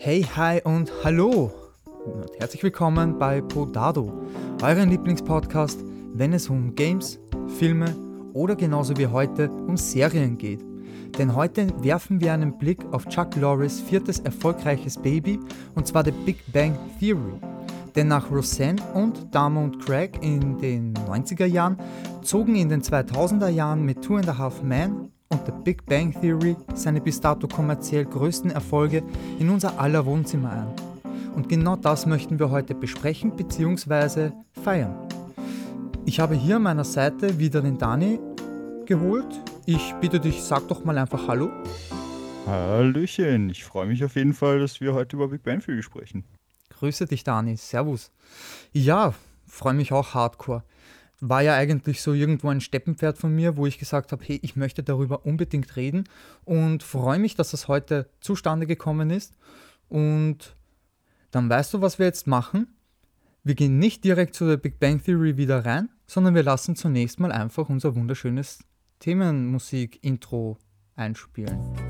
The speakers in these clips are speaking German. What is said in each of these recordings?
Hey, hi und hallo und herzlich willkommen bei Podado, euren Lieblingspodcast, wenn es um Games, Filme oder genauso wie heute um Serien geht. Denn heute werfen wir einen Blick auf Chuck Lorres viertes erfolgreiches Baby und zwar The Big Bang Theory. Denn nach Roseanne und Dharma und Craig in den 90er Jahren zogen in den 2000er Jahren mit Two and a Half Men und The Big Bang Theory seine bis dato kommerziell größten Erfolge in unser aller Wohnzimmer ein. Und genau das möchten wir heute besprechen bzw. feiern. Ich habe hier an meiner Seite wieder den Dani geholt. Ich bitte dich, sag doch mal einfach Hallo. Hallöchen, ich freue mich auf jeden Fall, dass wir heute über Big Bang Theory sprechen. Grüße dich, Dani. Servus. Ja, freue mich auch hardcore war ja eigentlich so irgendwo ein Steppenpferd von mir, wo ich gesagt habe, hey, ich möchte darüber unbedingt reden und freue mich, dass das heute zustande gekommen ist. Und dann weißt du, was wir jetzt machen? Wir gehen nicht direkt zu der Big Bang Theory wieder rein, sondern wir lassen zunächst mal einfach unser wunderschönes Themenmusik-Intro einspielen.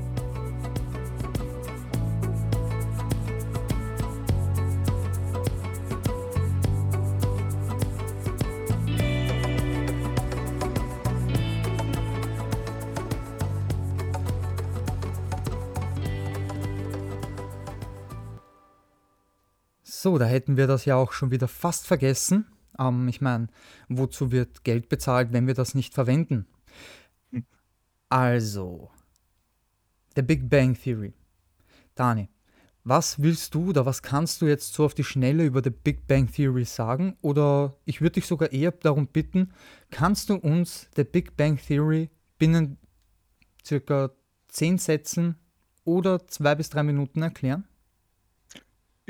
So, da hätten wir das ja auch schon wieder fast vergessen. Ähm, ich meine, wozu wird Geld bezahlt, wenn wir das nicht verwenden? Also, der Big Bang Theory. Dani, was willst du oder was kannst du jetzt so auf die Schnelle über die Big Bang Theory sagen? Oder ich würde dich sogar eher darum bitten, kannst du uns der Big Bang Theory binnen circa zehn Sätzen oder zwei bis drei Minuten erklären?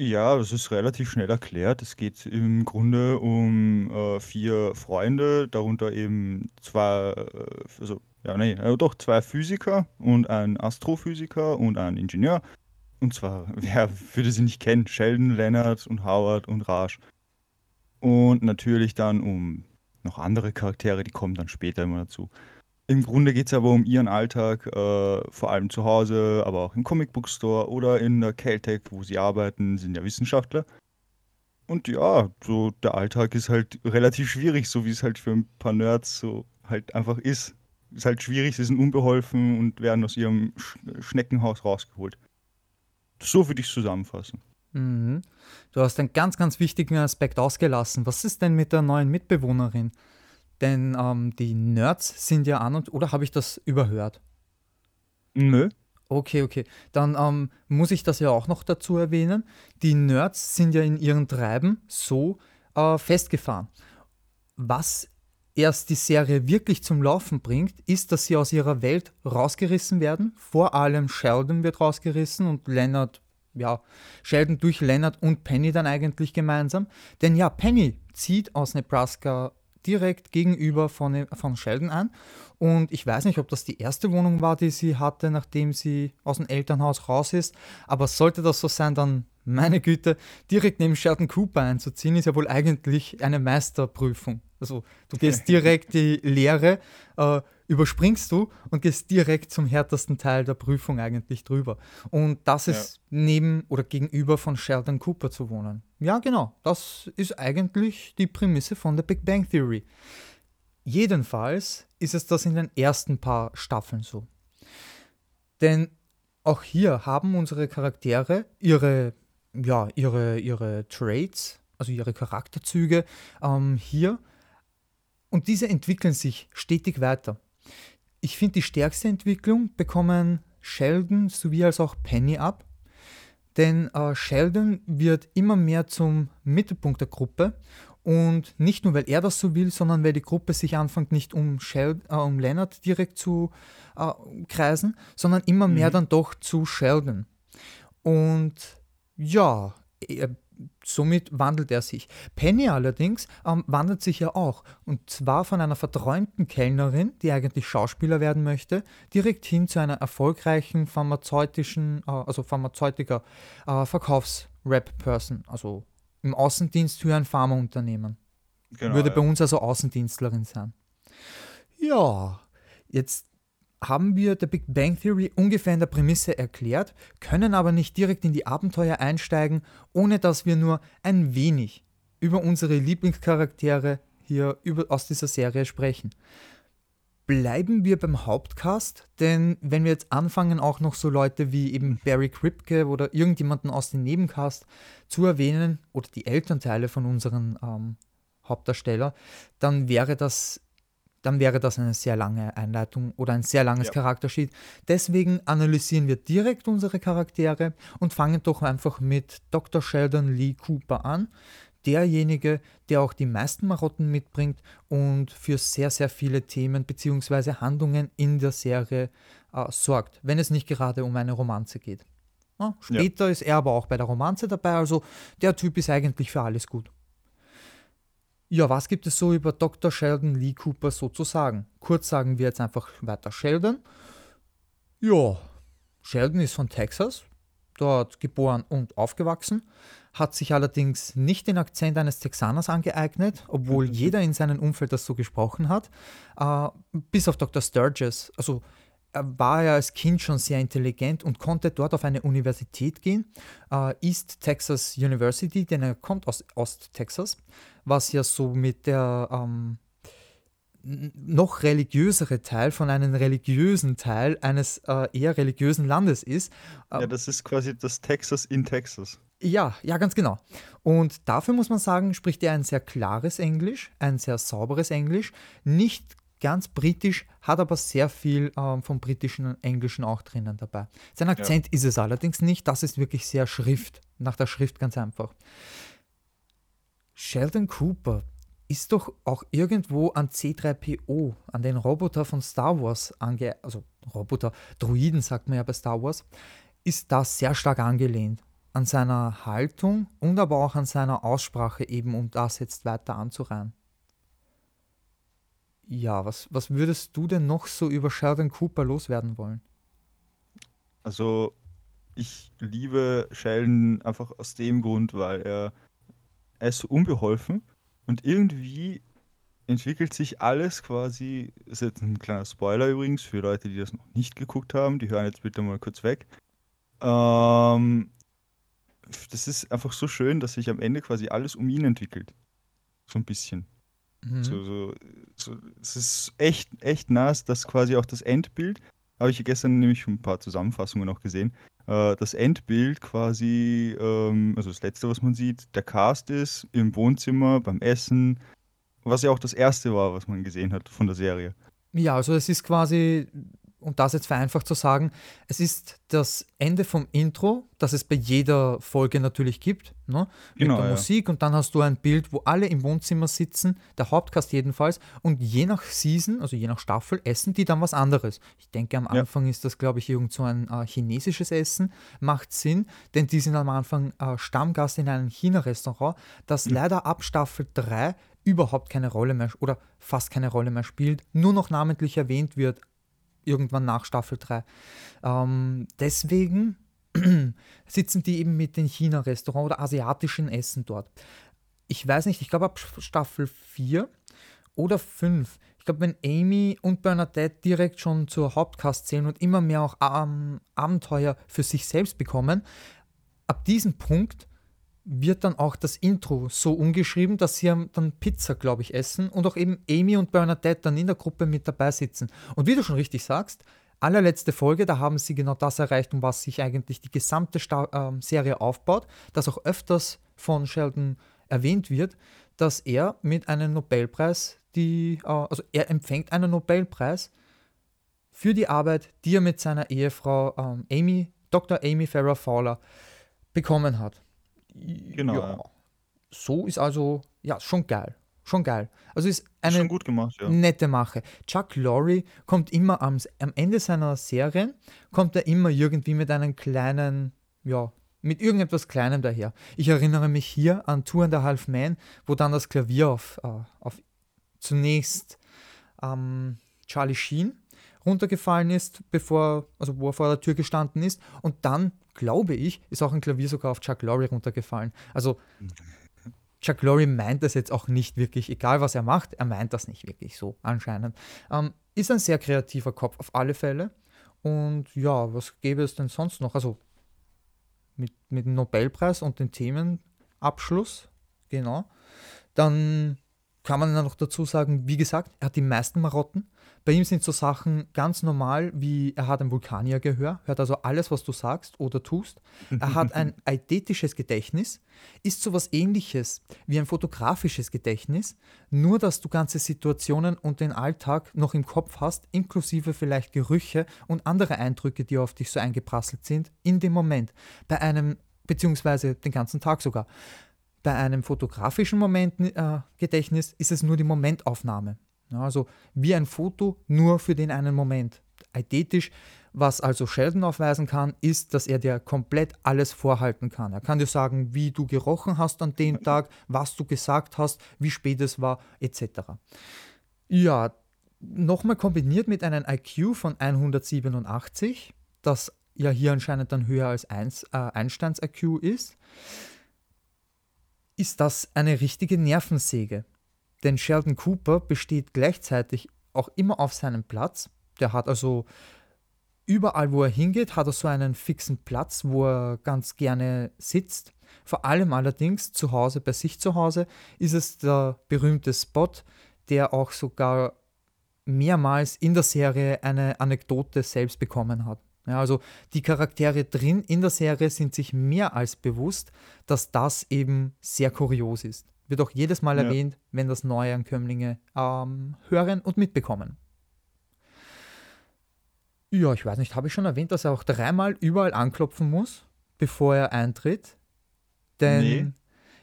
Ja, das ist relativ schnell erklärt. Es geht im Grunde um äh, vier Freunde, darunter eben zwei, äh, also, ja, nee, äh, doch zwei Physiker und ein Astrophysiker und ein Ingenieur. Und zwar, wer würde sie nicht kennen? Sheldon, Leonard und Howard und Raj. Und natürlich dann um noch andere Charaktere, die kommen dann später immer dazu. Im Grunde geht es aber um ihren Alltag, äh, vor allem zu Hause, aber auch im Comic Store oder in der Caltech, wo sie arbeiten, sind ja Wissenschaftler. Und ja, so der Alltag ist halt relativ schwierig, so wie es halt für ein paar Nerds so halt einfach ist. Ist halt schwierig, sie sind unbeholfen und werden aus ihrem Sch Schneckenhaus rausgeholt. So würde ich es zusammenfassen. Mhm. Du hast einen ganz, ganz wichtigen Aspekt ausgelassen. Was ist denn mit der neuen Mitbewohnerin? Denn ähm, die Nerds sind ja an und, oder habe ich das überhört? Nö. Okay, okay. Dann ähm, muss ich das ja auch noch dazu erwähnen. Die Nerds sind ja in ihren Treiben so äh, festgefahren. Was erst die Serie wirklich zum Laufen bringt, ist, dass sie aus ihrer Welt rausgerissen werden. Vor allem Sheldon wird rausgerissen und Leonard, ja, Sheldon durch Leonard und Penny dann eigentlich gemeinsam. Denn ja, Penny zieht aus Nebraska direkt gegenüber von, von Sheldon an. Und ich weiß nicht, ob das die erste Wohnung war, die sie hatte, nachdem sie aus dem Elternhaus raus ist. Aber sollte das so sein, dann, meine Güte, direkt neben Sheldon Cooper einzuziehen, ist ja wohl eigentlich eine Meisterprüfung. Also du gehst direkt die Lehre, äh, überspringst du und gehst direkt zum härtesten Teil der Prüfung eigentlich drüber. Und das ist ja. neben oder gegenüber von Sheldon Cooper zu wohnen. Ja, genau. Das ist eigentlich die Prämisse von der Big Bang Theory. Jedenfalls ist es das in den ersten paar Staffeln so. Denn auch hier haben unsere Charaktere ihre, ja, ihre, ihre Traits, also ihre Charakterzüge ähm, hier. Und diese entwickeln sich stetig weiter. Ich finde, die stärkste Entwicklung bekommen Sheldon sowie als auch Penny ab. Denn äh, Sheldon wird immer mehr zum Mittelpunkt der Gruppe und nicht nur, weil er das so will, sondern weil die Gruppe sich anfängt, nicht um, Sheld äh, um Leonard direkt zu äh, kreisen, sondern immer mehr mhm. dann doch zu Sheldon. Und ja, er somit wandelt er sich. Penny allerdings ähm, wandelt sich ja auch. Und zwar von einer verträumten Kellnerin, die eigentlich Schauspieler werden möchte, direkt hin zu einer erfolgreichen pharmazeutischen, äh, also Pharmazeutiker, äh, Verkaufs-Rap-Person, also im Außendienst für ein Pharmaunternehmen. Genau, Würde ja. bei uns also Außendienstlerin sein. Ja, jetzt haben wir der Big Bang Theory ungefähr in der Prämisse erklärt, können aber nicht direkt in die Abenteuer einsteigen, ohne dass wir nur ein wenig über unsere Lieblingscharaktere hier über, aus dieser Serie sprechen. Bleiben wir beim Hauptcast, denn wenn wir jetzt anfangen, auch noch so Leute wie eben Barry Kripke oder irgendjemanden aus dem Nebencast zu erwähnen oder die Elternteile von unseren ähm, Hauptdarsteller, dann wäre das dann wäre das eine sehr lange Einleitung oder ein sehr langes ja. Charaktersheet. Deswegen analysieren wir direkt unsere Charaktere und fangen doch einfach mit Dr. Sheldon Lee Cooper an. Derjenige, der auch die meisten Marotten mitbringt und für sehr, sehr viele Themen bzw. Handlungen in der Serie äh, sorgt, wenn es nicht gerade um eine Romanze geht. Ja, später ja. ist er aber auch bei der Romanze dabei, also der Typ ist eigentlich für alles gut. Ja, was gibt es so über Dr. Sheldon Lee Cooper sozusagen? Kurz sagen wir jetzt einfach weiter Sheldon. Ja, Sheldon ist von Texas, dort geboren und aufgewachsen, hat sich allerdings nicht den Akzent eines Texaners angeeignet, obwohl jeder in seinem Umfeld das so gesprochen hat, äh, bis auf Dr. Sturgis. Also er war ja als Kind schon sehr intelligent und konnte dort auf eine Universität gehen, äh, East Texas University, denn er kommt aus Ost-Texas was ja so mit der ähm, noch religiösere Teil von einem religiösen Teil eines äh, eher religiösen Landes ist. Ja, das ist quasi das Texas in Texas. Ja, ja, ganz genau. Und dafür muss man sagen, spricht er ein sehr klares Englisch, ein sehr sauberes Englisch, nicht ganz britisch, hat aber sehr viel ähm, vom britischen Englischen auch drinnen dabei. Sein Akzent ja. ist es allerdings nicht, das ist wirklich sehr Schrift, nach der Schrift ganz einfach. Sheldon Cooper ist doch auch irgendwo an C3PO, an den Roboter von Star Wars ange, also Roboter, Druiden sagt man ja bei Star Wars, ist da sehr stark angelehnt an seiner Haltung und aber auch an seiner Aussprache eben, um das jetzt weiter anzureihen. Ja, was, was würdest du denn noch so über Sheldon Cooper loswerden wollen? Also, ich liebe Sheldon einfach aus dem Grund, weil er er ist so unbeholfen und irgendwie entwickelt sich alles quasi, das ist jetzt ein kleiner Spoiler übrigens für Leute, die das noch nicht geguckt haben, die hören jetzt bitte mal kurz weg. Ähm, das ist einfach so schön, dass sich am Ende quasi alles um ihn entwickelt. So ein bisschen. Mhm. So, so, so, es ist echt, echt nass, dass quasi auch das Endbild, habe ich gestern nämlich ein paar Zusammenfassungen noch gesehen, äh, das Endbild quasi, ähm, also das letzte, was man sieht, der Cast ist im Wohnzimmer beim Essen, was ja auch das erste war, was man gesehen hat von der Serie. Ja, also es ist quasi um das jetzt vereinfacht zu sagen, es ist das Ende vom Intro, das es bei jeder Folge natürlich gibt, ne? mit genau, der ja. Musik und dann hast du ein Bild, wo alle im Wohnzimmer sitzen, der Hauptcast jedenfalls, und je nach Season, also je nach Staffel, essen die dann was anderes. Ich denke, am Anfang ja. ist das, glaube ich, irgend so ein äh, chinesisches Essen, macht Sinn, denn die sind am Anfang äh, Stammgast in einem China-Restaurant, das mhm. leider ab Staffel 3 überhaupt keine Rolle mehr oder fast keine Rolle mehr spielt, nur noch namentlich erwähnt wird, irgendwann nach Staffel 3. Ähm, deswegen sitzen die eben mit den China-Restaurant oder asiatischen Essen dort. Ich weiß nicht, ich glaube ab Staffel 4 oder 5. Ich glaube, wenn Amy und Bernadette direkt schon zur Hauptcast zählen und immer mehr auch ähm, Abenteuer für sich selbst bekommen, ab diesem Punkt wird dann auch das Intro so umgeschrieben, dass sie dann Pizza, glaube ich, essen und auch eben Amy und Bernadette dann in der Gruppe mit dabei sitzen. Und wie du schon richtig sagst, allerletzte Folge, da haben sie genau das erreicht, um was sich eigentlich die gesamte Sta äh, Serie aufbaut, das auch öfters von Sheldon erwähnt wird, dass er mit einem Nobelpreis, die, äh, also er empfängt einen Nobelpreis für die Arbeit, die er mit seiner Ehefrau ähm, Amy, Dr. Amy Farrah Fowler bekommen hat. Genau. Ja. So ist also, ja, schon geil. Schon geil. Also ist eine schon gut gemacht, ja. nette Mache. Chuck Lorre kommt immer am, am Ende seiner Serien, kommt er immer irgendwie mit einem kleinen, ja, mit irgendetwas Kleinem daher. Ich erinnere mich hier an Two and a Half Men, wo dann das Klavier auf, uh, auf zunächst ähm, Charlie Sheen runtergefallen ist, bevor, also wo er vor der Tür gestanden ist. Und dann, glaube ich, ist auch ein Klavier sogar auf Chuck Lorre runtergefallen. Also Chuck Lorre meint das jetzt auch nicht wirklich, egal was er macht, er meint das nicht wirklich so anscheinend. Ähm, ist ein sehr kreativer Kopf auf alle Fälle. Und ja, was gäbe es denn sonst noch? Also mit, mit dem Nobelpreis und dem Themenabschluss, genau. Dann kann man noch dazu sagen, wie gesagt, er hat die meisten Marotten. Bei ihm sind so Sachen ganz normal, wie er hat ein Vulkaniergehör, hört also alles, was du sagst oder tust. Er hat ein eidetisches Gedächtnis, ist so was ähnliches wie ein fotografisches Gedächtnis, nur dass du ganze Situationen und den Alltag noch im Kopf hast, inklusive vielleicht Gerüche und andere Eindrücke, die auf dich so eingeprasselt sind, in dem Moment. Bei einem, beziehungsweise den ganzen Tag sogar. Bei einem fotografischen Momentgedächtnis äh, ist es nur die Momentaufnahme. Also wie ein Foto nur für den einen Moment. Eidetisch, was also Sheldon aufweisen kann, ist, dass er dir komplett alles vorhalten kann. Er kann dir sagen, wie du gerochen hast an dem Tag, was du gesagt hast, wie spät es war, etc. Ja, nochmal kombiniert mit einem IQ von 187, das ja hier anscheinend dann höher als äh, Einsteins IQ ist, ist das eine richtige Nervensäge. Denn Sheldon Cooper besteht gleichzeitig auch immer auf seinem Platz. Der hat also überall, wo er hingeht, hat er so einen fixen Platz, wo er ganz gerne sitzt. Vor allem allerdings zu Hause, bei sich zu Hause, ist es der berühmte Spot, der auch sogar mehrmals in der Serie eine Anekdote selbst bekommen hat. Ja, also die Charaktere drin in der Serie sind sich mehr als bewusst, dass das eben sehr kurios ist. Wird auch jedes Mal ja. erwähnt, wenn das Neuankömmlinge ähm, hören und mitbekommen. Ja, ich weiß nicht, habe ich schon erwähnt, dass er auch dreimal überall anklopfen muss, bevor er eintritt? Denn, nee.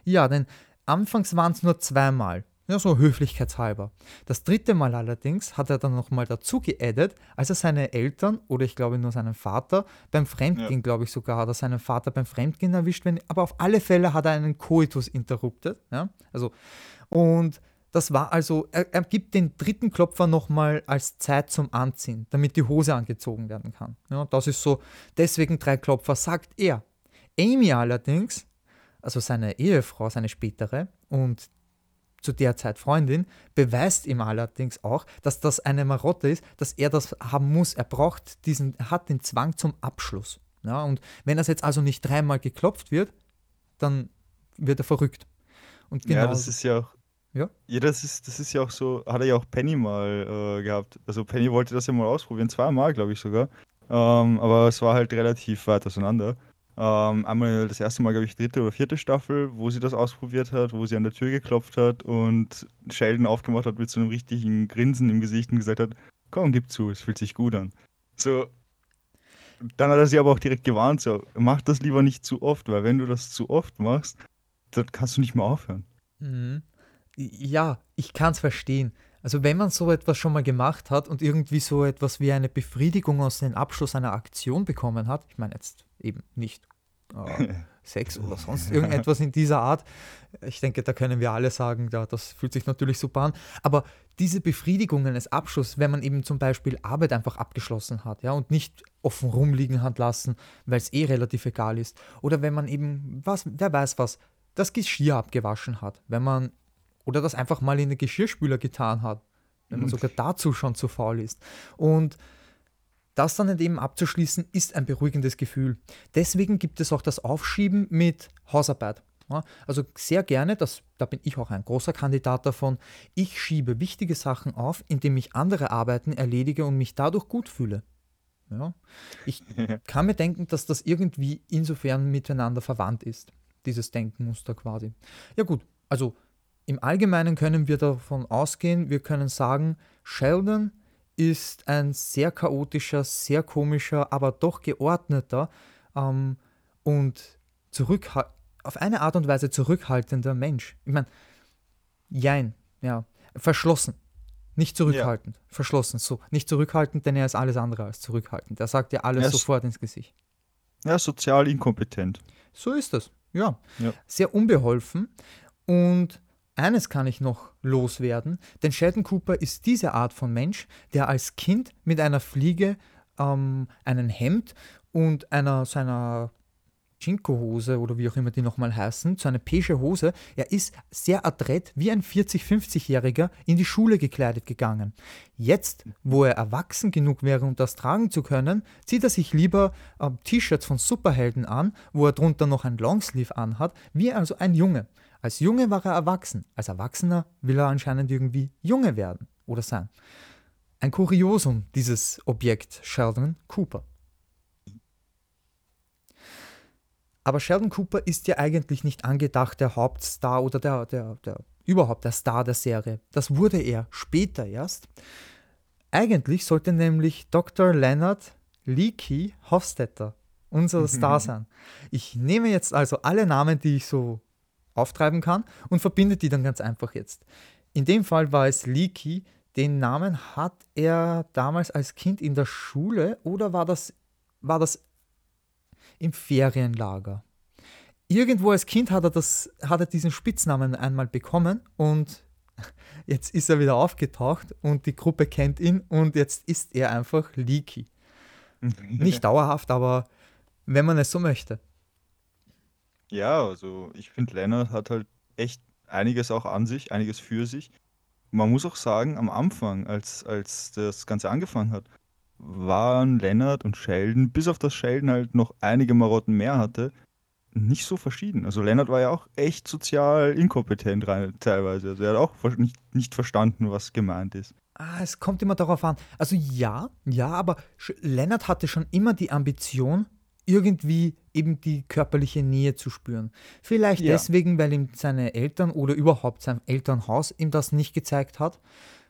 ja, denn anfangs waren es nur zweimal. Ja, so höflichkeitshalber. Das dritte Mal allerdings hat er dann nochmal dazu geaddet, als er seine Eltern oder ich glaube nur seinen Vater beim Fremdgehen, ja. glaube ich sogar, hat er seinen Vater beim Fremdgehen erwischt, wenn, aber auf alle Fälle hat er einen Coitus interruptet. Ja? Also, und das war also, er, er gibt den dritten Klopfer nochmal als Zeit zum Anziehen, damit die Hose angezogen werden kann. Ja, das ist so, deswegen drei Klopfer, sagt er. Amy allerdings, also seine Ehefrau, seine spätere, und zu der Zeit Freundin, beweist ihm allerdings auch, dass das eine Marotte ist, dass er das haben muss. Er braucht diesen, er hat den Zwang zum Abschluss. Ja, und wenn das jetzt also nicht dreimal geklopft wird, dann wird er verrückt. Und genau, ja, das ist ja auch. Ja? ja, das ist, das ist ja auch so, hat er ja auch Penny mal äh, gehabt. Also Penny wollte das ja mal ausprobieren, zweimal, glaube ich sogar. Ähm, aber es war halt relativ weit auseinander. Ähm, einmal das erste Mal, glaube ich, dritte oder vierte Staffel, wo sie das ausprobiert hat, wo sie an der Tür geklopft hat und Sheldon aufgemacht hat mit so einem richtigen Grinsen im Gesicht und gesagt hat, komm, gib zu, es fühlt sich gut an. So, dann hat er sie aber auch direkt gewarnt, so, mach das lieber nicht zu oft, weil wenn du das zu oft machst, dann kannst du nicht mehr aufhören. Mhm. Ja, ich kann es verstehen. Also wenn man so etwas schon mal gemacht hat und irgendwie so etwas wie eine Befriedigung aus dem Abschluss einer Aktion bekommen hat, ich meine jetzt eben nicht äh, Sex oder sonst irgendetwas in dieser Art. Ich denke, da können wir alle sagen, ja, das fühlt sich natürlich super an. Aber diese Befriedigung eines Abschlusses, wenn man eben zum Beispiel Arbeit einfach abgeschlossen hat, ja, und nicht offen rumliegen hat lassen, weil es eh relativ egal ist. Oder wenn man eben, was, wer weiß was, das Geschirr abgewaschen hat, wenn man, oder das einfach mal in den Geschirrspüler getan hat, wenn man sogar dazu schon zu faul ist. Und das dann eben abzuschließen, ist ein beruhigendes Gefühl. Deswegen gibt es auch das Aufschieben mit Hausarbeit. Ja, also sehr gerne, das, da bin ich auch ein großer Kandidat davon, ich schiebe wichtige Sachen auf, indem ich andere Arbeiten erledige und mich dadurch gut fühle. Ja, ich kann mir denken, dass das irgendwie insofern miteinander verwandt ist, dieses Denkmuster quasi. Ja gut, also im Allgemeinen können wir davon ausgehen, wir können sagen, Sheldon ist ein sehr chaotischer, sehr komischer, aber doch geordneter ähm, und auf eine Art und Weise zurückhaltender Mensch. Ich meine, jein, ja, verschlossen. Nicht zurückhaltend, ja. verschlossen, so. Nicht zurückhaltend, denn er ist alles andere als zurückhaltend. Er sagt ja alles sofort ins Gesicht. Ja, sozial inkompetent. So ist das, ja. ja. Sehr unbeholfen und eines kann ich noch loswerden, denn Sheldon Cooper ist diese Art von Mensch, der als Kind mit einer Fliege ähm, einen Hemd und einer seiner Jinko-Hose oder wie auch immer die nochmal heißen, so eine peige Hose. Er ist sehr adrett wie ein 40-, 50-Jähriger in die Schule gekleidet gegangen. Jetzt, wo er erwachsen genug wäre, um das tragen zu können, zieht er sich lieber äh, T-Shirts von Superhelden an, wo er drunter noch ein Longsleeve anhat, wie also ein Junge. Als Junge war er erwachsen, als Erwachsener will er anscheinend irgendwie Junge werden oder sein. Ein Kuriosum, dieses Objekt Sheldon Cooper. Aber Sheldon Cooper ist ja eigentlich nicht angedacht der Hauptstar oder der, der, der überhaupt der Star der Serie. Das wurde er später erst. Eigentlich sollte nämlich Dr. Leonard Leakey Hofstetter unser Star sein. Ich nehme jetzt also alle Namen, die ich so auftreiben kann und verbinde die dann ganz einfach jetzt. In dem Fall war es Leakey. Den Namen hat er damals als Kind in der Schule oder war das, war das im Ferienlager. Irgendwo als Kind hat er, das, hat er diesen Spitznamen einmal bekommen und jetzt ist er wieder aufgetaucht und die Gruppe kennt ihn und jetzt ist er einfach Leaky. Nicht dauerhaft, aber wenn man es so möchte. Ja, also ich finde, Lennart hat halt echt einiges auch an sich, einiges für sich. Man muss auch sagen, am Anfang, als, als das Ganze angefangen hat, waren Lennart und Sheldon, bis auf das Sheldon halt noch einige Marotten mehr hatte, nicht so verschieden. Also Lennart war ja auch echt sozial inkompetent rein, teilweise. Also er hat auch nicht, nicht verstanden, was gemeint ist. Ah, es kommt immer darauf an. Also ja, ja, aber Lennart hatte schon immer die Ambition, irgendwie eben die körperliche Nähe zu spüren. Vielleicht ja. deswegen, weil ihm seine Eltern oder überhaupt sein Elternhaus ihm das nicht gezeigt hat.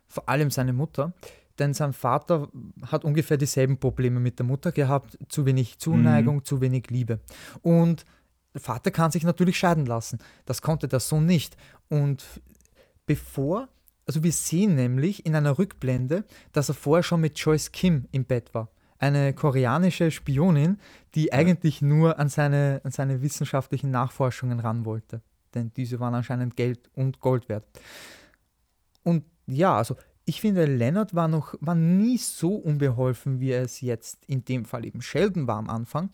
Vor allem seine Mutter denn sein Vater hat ungefähr dieselben Probleme mit der Mutter gehabt, zu wenig Zuneigung, mhm. zu wenig Liebe. Und der Vater kann sich natürlich scheiden lassen. Das konnte der Sohn nicht. Und bevor, also wir sehen nämlich in einer Rückblende, dass er vorher schon mit Joyce Kim im Bett war. Eine koreanische Spionin, die eigentlich nur an seine, an seine wissenschaftlichen Nachforschungen ran wollte. Denn diese waren anscheinend Geld und Gold wert. Und ja, also ich finde, Leonard war noch war nie so unbeholfen, wie er es jetzt in dem Fall eben Sheldon war am Anfang.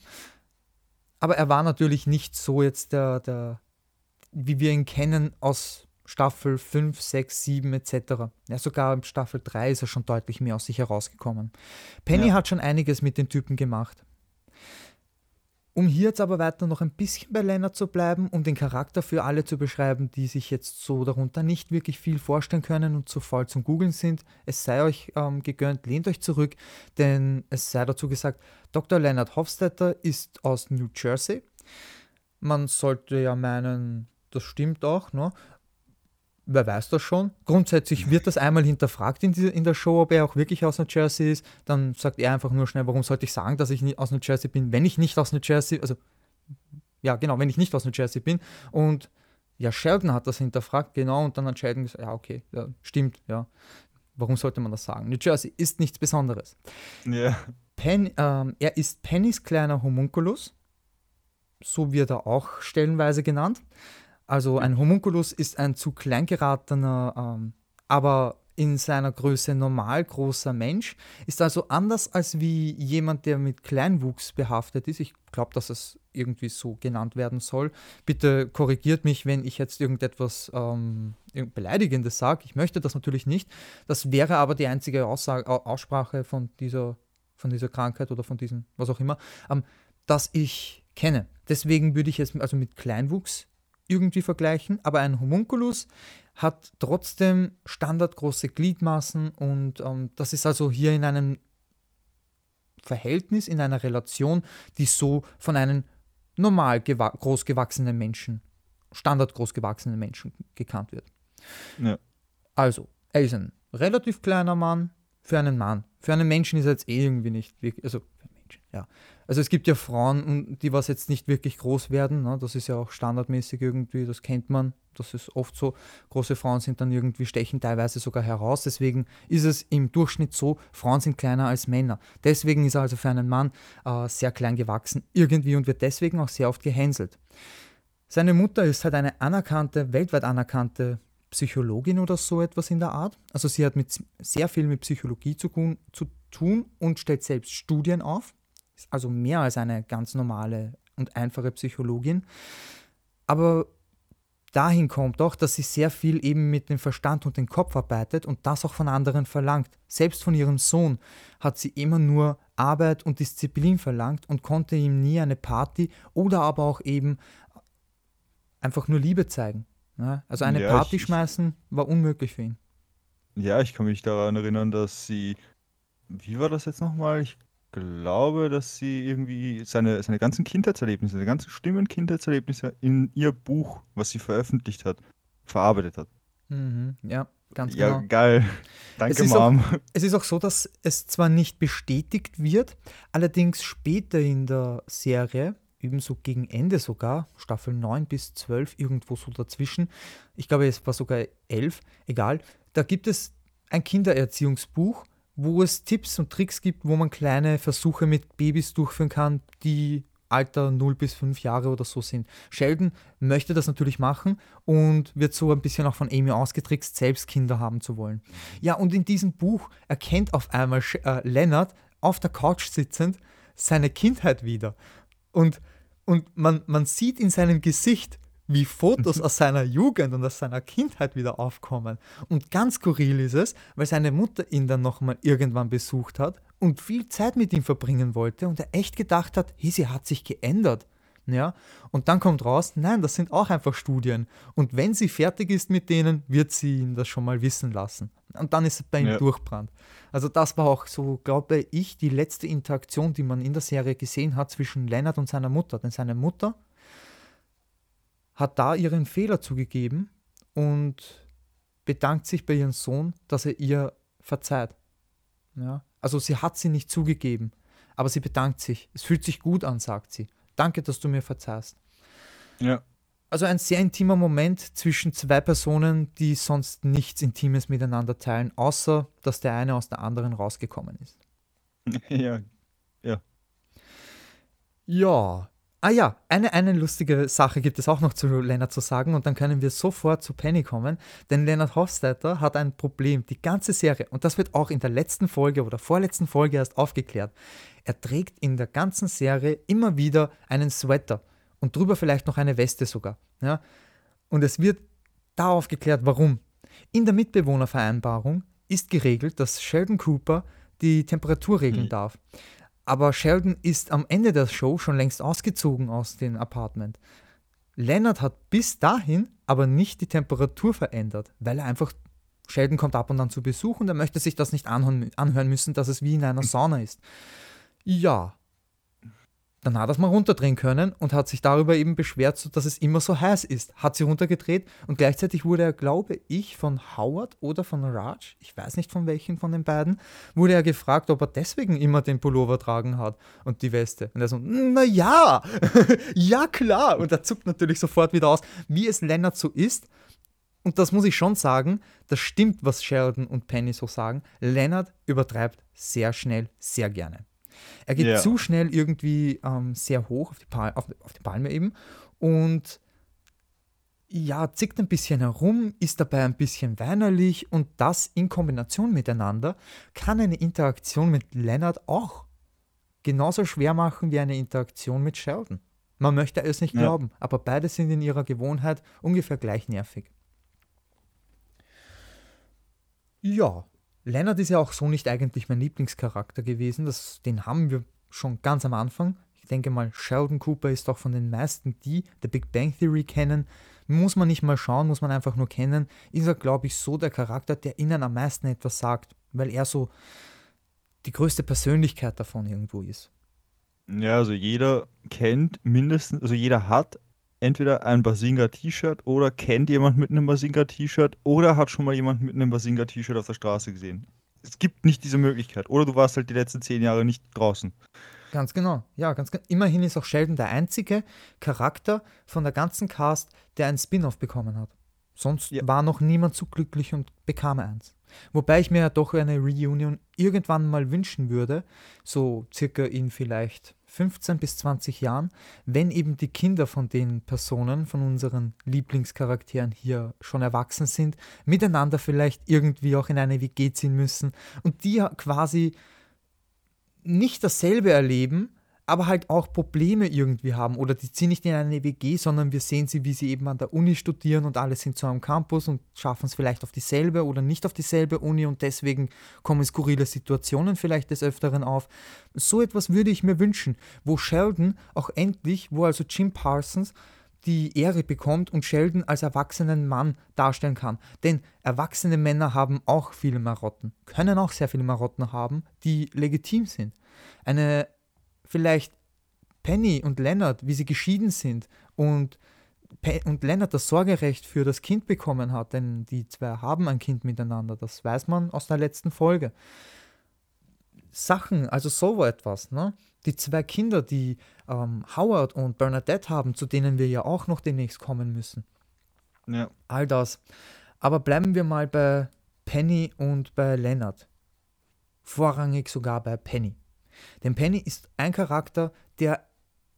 Aber er war natürlich nicht so jetzt der, der wie wir ihn kennen aus Staffel 5, 6, 7 etc. Ja, sogar in Staffel 3 ist er schon deutlich mehr aus sich herausgekommen. Penny ja. hat schon einiges mit den Typen gemacht. Um hier jetzt aber weiter noch ein bisschen bei Lennart zu bleiben, um den Charakter für alle zu beschreiben, die sich jetzt so darunter nicht wirklich viel vorstellen können und zu voll zum Googeln sind, es sei euch ähm, gegönnt, lehnt euch zurück, denn es sei dazu gesagt, Dr. Leonard Hofstetter ist aus New Jersey. Man sollte ja meinen, das stimmt auch, ne? Wer weiß das schon. Grundsätzlich wird das einmal hinterfragt in, die, in der Show, ob er auch wirklich aus New Jersey ist. Dann sagt er einfach nur schnell, warum sollte ich sagen, dass ich nicht aus New Jersey bin, wenn ich nicht aus New Jersey, also ja, genau, wenn ich nicht aus New Jersey bin. Und ja, Sheldon hat das hinterfragt, genau, und dann hat Sheldon gesagt, ja, okay, ja, stimmt, ja. Warum sollte man das sagen? New Jersey ist nichts Besonderes. Ja. Pen, ähm, er ist Pennys kleiner Homunculus, so wird er auch stellenweise genannt. Also ein Homunculus ist ein zu klein geratener, ähm, aber in seiner Größe normal großer Mensch, ist also anders als wie jemand, der mit Kleinwuchs behaftet ist. Ich glaube, dass es irgendwie so genannt werden soll. Bitte korrigiert mich, wenn ich jetzt irgendetwas ähm, Beleidigendes sage. Ich möchte das natürlich nicht. Das wäre aber die einzige Aussage, Aussprache von dieser, von dieser Krankheit oder von diesem, was auch immer, ähm, das ich kenne. Deswegen würde ich es also mit Kleinwuchs irgendwie vergleichen, aber ein Homunculus hat trotzdem standardgroße Gliedmaßen und ähm, das ist also hier in einem Verhältnis, in einer Relation, die so von einem normal groß gewachsenen Menschen, standardgroß gewachsenen Menschen gekannt wird. Ja. Also, er ist ein relativ kleiner Mann für einen Mann. Für einen Menschen ist er jetzt eh irgendwie nicht wirklich, also ja. Also es gibt ja Frauen, die was jetzt nicht wirklich groß werden. Ne? Das ist ja auch standardmäßig irgendwie, das kennt man. Das ist oft so. Große Frauen sind dann irgendwie, stechen teilweise sogar heraus. Deswegen ist es im Durchschnitt so, Frauen sind kleiner als Männer. Deswegen ist er also für einen Mann äh, sehr klein gewachsen irgendwie und wird deswegen auch sehr oft gehänselt. Seine Mutter ist halt eine anerkannte, weltweit anerkannte Psychologin oder so etwas in der Art. Also sie hat mit, sehr viel mit Psychologie zu, zu tun und stellt selbst Studien auf also mehr als eine ganz normale und einfache Psychologin. Aber dahin kommt auch, dass sie sehr viel eben mit dem Verstand und dem Kopf arbeitet und das auch von anderen verlangt. Selbst von ihrem Sohn hat sie immer nur Arbeit und Disziplin verlangt und konnte ihm nie eine Party oder aber auch eben einfach nur Liebe zeigen. Ja, also eine Ja, Party ich, schmeißen war unmöglich für ihn. ja, ich kann mich daran erinnern, dass sie, wie war das jetzt nochmal? Ich glaube, dass sie irgendwie seine, seine ganzen Kindheitserlebnisse, seine ganzen schlimmen Kindheitserlebnisse in ihr Buch, was sie veröffentlicht hat, verarbeitet hat. Mhm, ja, ganz Ja, genau. geil. Es Danke, auch, Mom. es ist auch so, dass es zwar nicht bestätigt wird, allerdings später in der Serie, ebenso gegen Ende sogar, Staffel 9 bis 12, irgendwo so dazwischen, ich glaube, es war sogar 11, egal, da gibt es ein Kindererziehungsbuch, wo es Tipps und Tricks gibt, wo man kleine Versuche mit Babys durchführen kann, die Alter 0 bis 5 Jahre oder so sind. Sheldon möchte das natürlich machen und wird so ein bisschen auch von Amy ausgetrickst, selbst Kinder haben zu wollen. Ja, und in diesem Buch erkennt auf einmal äh, Leonard auf der Couch sitzend seine Kindheit wieder. Und, und man, man sieht in seinem Gesicht, wie Fotos aus seiner Jugend und aus seiner Kindheit wieder aufkommen. Und ganz skurril ist es, weil seine Mutter ihn dann nochmal irgendwann besucht hat und viel Zeit mit ihm verbringen wollte und er echt gedacht hat, hey, sie hat sich geändert. Ja, und dann kommt raus, nein, das sind auch einfach Studien. Und wenn sie fertig ist mit denen, wird sie ihn das schon mal wissen lassen. Und dann ist es bei ihm Ja. durchbrannt. Also das war auch so, glaube ich, die letzte Interaktion, die man in der Serie gesehen hat zwischen Leonard und seiner Mutter. Denn seine Mutter hat da ihren Fehler zugegeben und bedankt sich bei ihrem Sohn, dass er ihr verzeiht. Ja? Also sie hat sie nicht zugegeben, aber sie bedankt sich. Es fühlt sich gut an, sagt sie. Danke, dass du mir verzeihst. Ja. Also ein sehr intimer Moment zwischen zwei Personen, die sonst nichts Intimes miteinander teilen, außer dass der eine aus der anderen rausgekommen ist. Ja, ja. Ja. Ah ja, eine, eine lustige Sache gibt es auch noch zu Leonard zu sagen und dann können wir sofort zu Penny kommen, denn Leonard Hofstadter hat ein Problem, die ganze Serie, und das wird auch in der letzten Folge oder vorletzten Folge erst aufgeklärt. Er trägt in der ganzen Serie immer wieder einen Sweater und drüber vielleicht noch eine Weste sogar. Ja? Und es wird da aufgeklärt, warum. In der Mitbewohnervereinbarung ist geregelt, dass Sheldon Cooper die Temperatur regeln Hm. darf. Aber Sheldon ist am Ende der Show schon längst ausgezogen aus dem Apartment. Leonard hat bis dahin aber nicht die Temperatur verändert, weil er einfach, Sheldon kommt ab und an zu Besuch und er möchte sich das nicht anhören, anhören müssen, dass es wie in einer Sauna ist. Ja, dann hat er es mal runterdrehen können und hat sich darüber eben beschwert, dass es immer so heiß ist. Hat sie runtergedreht und gleichzeitig wurde er, glaube ich, von Howard oder von Raj, ich weiß nicht von welchen von den beiden, wurde er gefragt, ob er deswegen immer den Pullover tragen hat und die Weste. Und er so, na ja, ja klar. Und er zuckt natürlich sofort wieder aus, wie es Leonard so ist. Und das muss ich schon sagen, das stimmt, was Sheldon und Penny so sagen. Leonard übertreibt sehr schnell, sehr gerne. Er geht Ja. zu schnell irgendwie ähm, sehr hoch auf die, Pal auf, auf die Palme eben und ja, zickt ein bisschen herum, ist dabei ein bisschen weinerlich und das in Kombination miteinander kann eine Interaktion mit Leonard auch genauso schwer machen wie eine Interaktion mit Sheldon. Man möchte es nicht Ja. glauben, aber beide sind in ihrer Gewohnheit ungefähr gleich nervig. Ja, Leonard ist ja auch so nicht eigentlich mein Lieblingscharakter gewesen. Das, den haben wir schon ganz am Anfang. Ich denke mal, Sheldon Cooper ist auch von den meisten, die The Big Bang Theory kennen. Muss man nicht mal schauen, muss man einfach nur kennen. Ist er, glaube ich, so der Charakter, der ihnen am meisten etwas sagt, weil er so die größte Persönlichkeit davon irgendwo ist. Ja, also jeder kennt mindestens, also jeder hat entweder ein Basinga-T-Shirt oder kennt jemand mit einem Basinga-T-Shirt oder hat schon mal jemand mit einem Basinga-T-Shirt auf der Straße gesehen. Es gibt nicht diese Möglichkeit. Oder du warst halt die letzten zehn Jahre nicht draußen. Ganz genau, ja, ganz genau. Immerhin ist auch Sheldon der einzige Charakter von der ganzen Cast, der einen Spin-off bekommen hat. Sonst Ja. war noch niemand so glücklich und bekam eins. Wobei ich mir ja doch eine Reunion irgendwann mal wünschen würde, so circa in vielleicht 15 bis 20 Jahren, wenn eben die Kinder von den Personen, von unseren Lieblingscharakteren hier schon erwachsen sind, miteinander vielleicht irgendwie auch in eine WG ziehen müssen und die quasi nicht dasselbe erleben, aber halt auch Probleme irgendwie haben oder die ziehen nicht in eine WG, sondern wir sehen sie, wie sie eben an der Uni studieren und alle sind so am Campus und schaffen es vielleicht auf dieselbe oder nicht auf dieselbe Uni und deswegen kommen skurrile Situationen vielleicht des Öfteren auf. So etwas würde ich mir wünschen, wo Sheldon auch endlich, wo also Jim Parsons die Ehre bekommt und Sheldon als erwachsenen Mann darstellen kann. Denn erwachsene Männer haben auch viele Marotten, können auch sehr viele Marotten haben, die legitim sind. Eine vielleicht Penny und Leonard, wie sie geschieden sind und, und Leonard das Sorgerecht für das Kind bekommen hat, denn die zwei haben ein Kind miteinander, das weiß man aus der letzten Folge. Sachen, also so etwas, ne? Die zwei Kinder, die ähm, Howard und Bernadette haben, zu denen wir ja auch noch demnächst kommen müssen. Ja. All das. Aber bleiben wir mal bei Penny und bei Leonard. Vorrangig sogar bei Penny. Denn Penny ist ein Charakter, der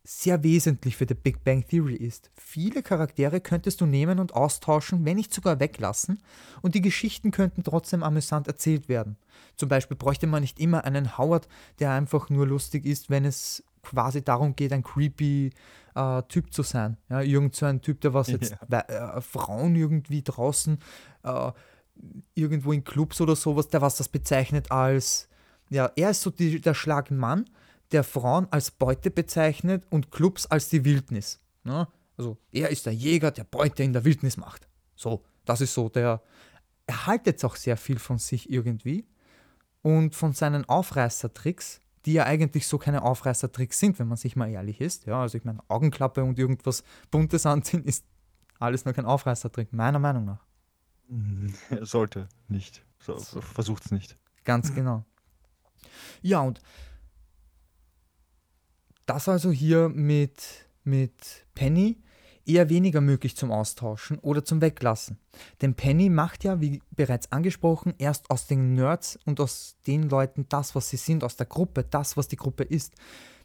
sehr wesentlich für die Big Bang Theory ist. Viele Charaktere könntest du nehmen und austauschen, wenn nicht sogar weglassen, und die Geschichten könnten trotzdem amüsant erzählt werden. Zum Beispiel bräuchte man nicht immer einen Howard, der einfach nur lustig ist, wenn es quasi darum geht, ein creepy äh, Typ zu sein. Ja, irgend so ein Typ, der was jetzt ja. äh, Frauen irgendwie draußen, äh, irgendwo in Clubs oder sowas, der was das bezeichnet als ja, er ist so die, der Schlagmann, der Frauen als Beute bezeichnet und Clubs als die Wildnis. Ne? Also er ist der Jäger, der Beute in der Wildnis macht. So, das ist so der. Er haltet auch sehr viel von sich irgendwie und von seinen Aufreißertricks, die ja eigentlich so keine Aufreißertricks sind, wenn man sich mal ehrlich ist. Ja, also ich meine, Augenklappe und irgendwas Buntes anziehen ist alles nur kein Aufreißertrick, meiner Meinung nach. Er sollte nicht. So, Versucht's nicht. Ganz genau. Ja, und das also hier mit, mit Penny eher weniger möglich zum Austauschen oder zum Weglassen. Denn Penny macht ja, wie bereits angesprochen, erst aus den Nerds und aus den Leuten das, was sie sind, aus der Gruppe, das, was die Gruppe ist.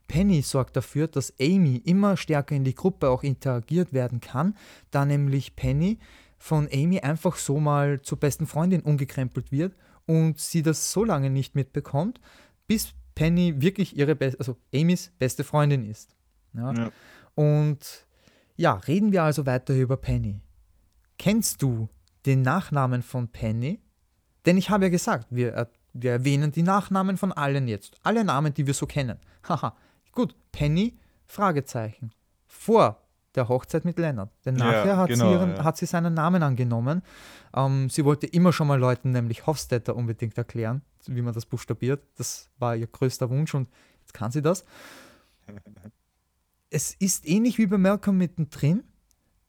Penny sorgt dafür, dass Amy immer stärker in die Gruppe auch interagiert werden kann, da nämlich Penny von Amy einfach so mal zur besten Freundin umgekrempelt wird und sie das so lange nicht mitbekommt, bis Penny wirklich ihre beste, also Amys beste Freundin ist. Ja? ja. Und ja, reden wir also weiter über Penny. Kennst du den Nachnamen von Penny? Denn ich habe ja gesagt, wir, wir erwähnen die Nachnamen von allen jetzt. Alle Namen, die wir so kennen. Haha. Gut, Penny, Fragezeichen. Vor der Hochzeit mit Lennart. Denn nachher ja, hat, genau, sie ihren, ja. hat sie seinen Namen angenommen. Ähm, sie wollte immer schon mal Leuten, nämlich Hofstetter, unbedingt erklären, wie man das buchstabiert. Das war ihr größter Wunsch und jetzt kann sie das. es ist ähnlich wie bei Malcolm mittendrin,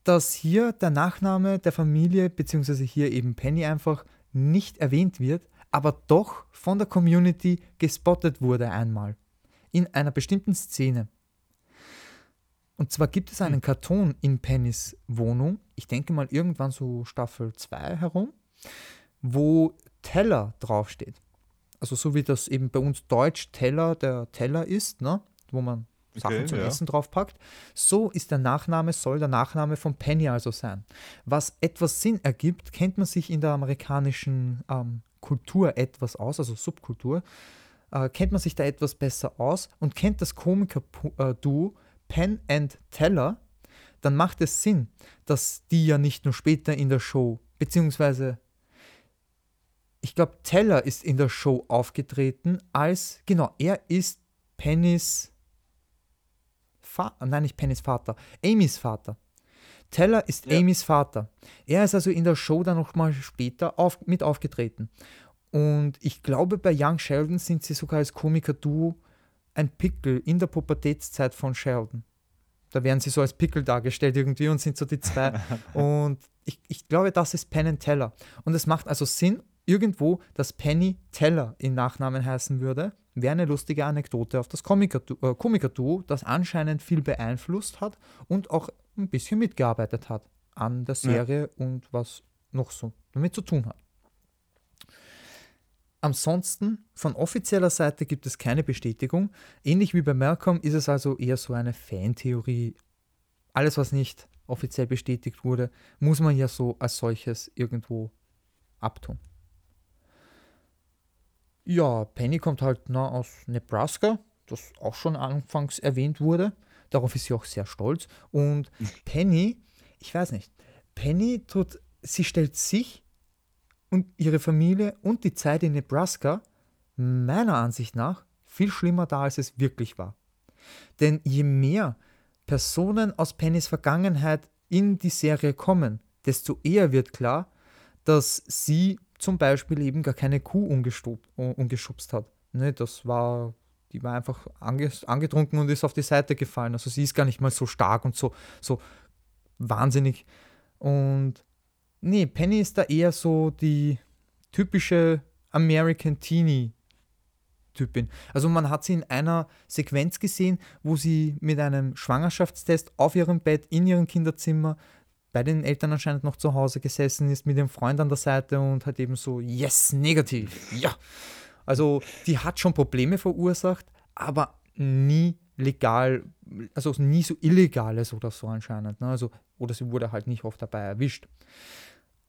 dass hier der Nachname der Familie, beziehungsweise hier eben Penny einfach nicht erwähnt wird, aber doch von der Community gespottet wurde einmal. In einer bestimmten Szene. Und zwar gibt es einen hm. Karton in Pennys Wohnung, ich denke mal irgendwann so Staffel 2 herum, wo Teller draufsteht. Also so wie das eben bei uns Deutsch Teller der Teller ist, ne? wo man Sachen okay, zum ja. Essen draufpackt. So ist der Nachname, soll der Nachname von Penny also sein. Was etwas Sinn ergibt, kennt man sich in der amerikanischen ähm, Kultur etwas aus, also Subkultur, äh, kennt man sich da etwas besser aus und kennt das Komiker-Duo Penn and Teller, dann macht es Sinn, dass die ja nicht nur später in der Show, beziehungsweise ich glaube, Teller ist in der Show aufgetreten als, genau, er ist Pennys Vater, nein, nicht Pennys Vater, Amys Vater. Teller ist ja. Amys Vater. Er ist also in der Show dann nochmal später auf, mit aufgetreten. Und ich glaube, bei Young Sheldon sind sie sogar als Komiker-Duo ein Pickel in der Pubertätszeit von Sheldon. Da werden sie so als Pickel dargestellt irgendwie und sind so die zwei. und ich, ich glaube, das ist Penn and Teller. Und es macht also Sinn, irgendwo, dass Penny Teller in Nachnamen heißen würde. Wäre eine lustige Anekdote auf das Komiker-Duo, äh, das anscheinend viel beeinflusst hat und auch ein bisschen mitgearbeitet hat an der Serie ja. und was noch so damit zu tun hat. Ansonsten, von offizieller Seite gibt es keine Bestätigung. Ähnlich wie bei Malcolm ist es also eher so eine Fantheorie. Alles, was nicht offiziell bestätigt wurde, muss man ja so als solches irgendwo abtun. Ja, Penny kommt halt na, aus Nebraska. das auch schon anfangs erwähnt wurde. Darauf ist sie auch sehr stolz. Und Penny, ich weiß nicht, Penny tut, sie stellt sich und ihre Familie und die Zeit in Nebraska meiner Ansicht nach viel schlimmer dar, als es wirklich war. Denn je mehr Personen aus Pennys Vergangenheit in die Serie kommen, desto eher wird klar, dass sie zum Beispiel eben gar keine Kuh umgeschubst hat. Ne, das war, die war einfach angetrunken und ist auf die Seite gefallen. Also sie ist gar nicht mal so stark und so, so wahnsinnig. Und nee, Penny ist da eher so die typische American Teenie Typin. Also man hat sie in einer Sequenz gesehen, wo sie mit einem Schwangerschaftstest auf ihrem Bett in ihrem Kinderzimmer bei den Eltern anscheinend noch zu Hause gesessen ist mit ihrem Freund an der Seite und hat eben so, yes, negativ, ja. Also die hat schon Probleme verursacht, aber nie legal, also nie so illegales oder so anscheinend. Ne? Also, oder sie wurde halt nicht oft dabei erwischt.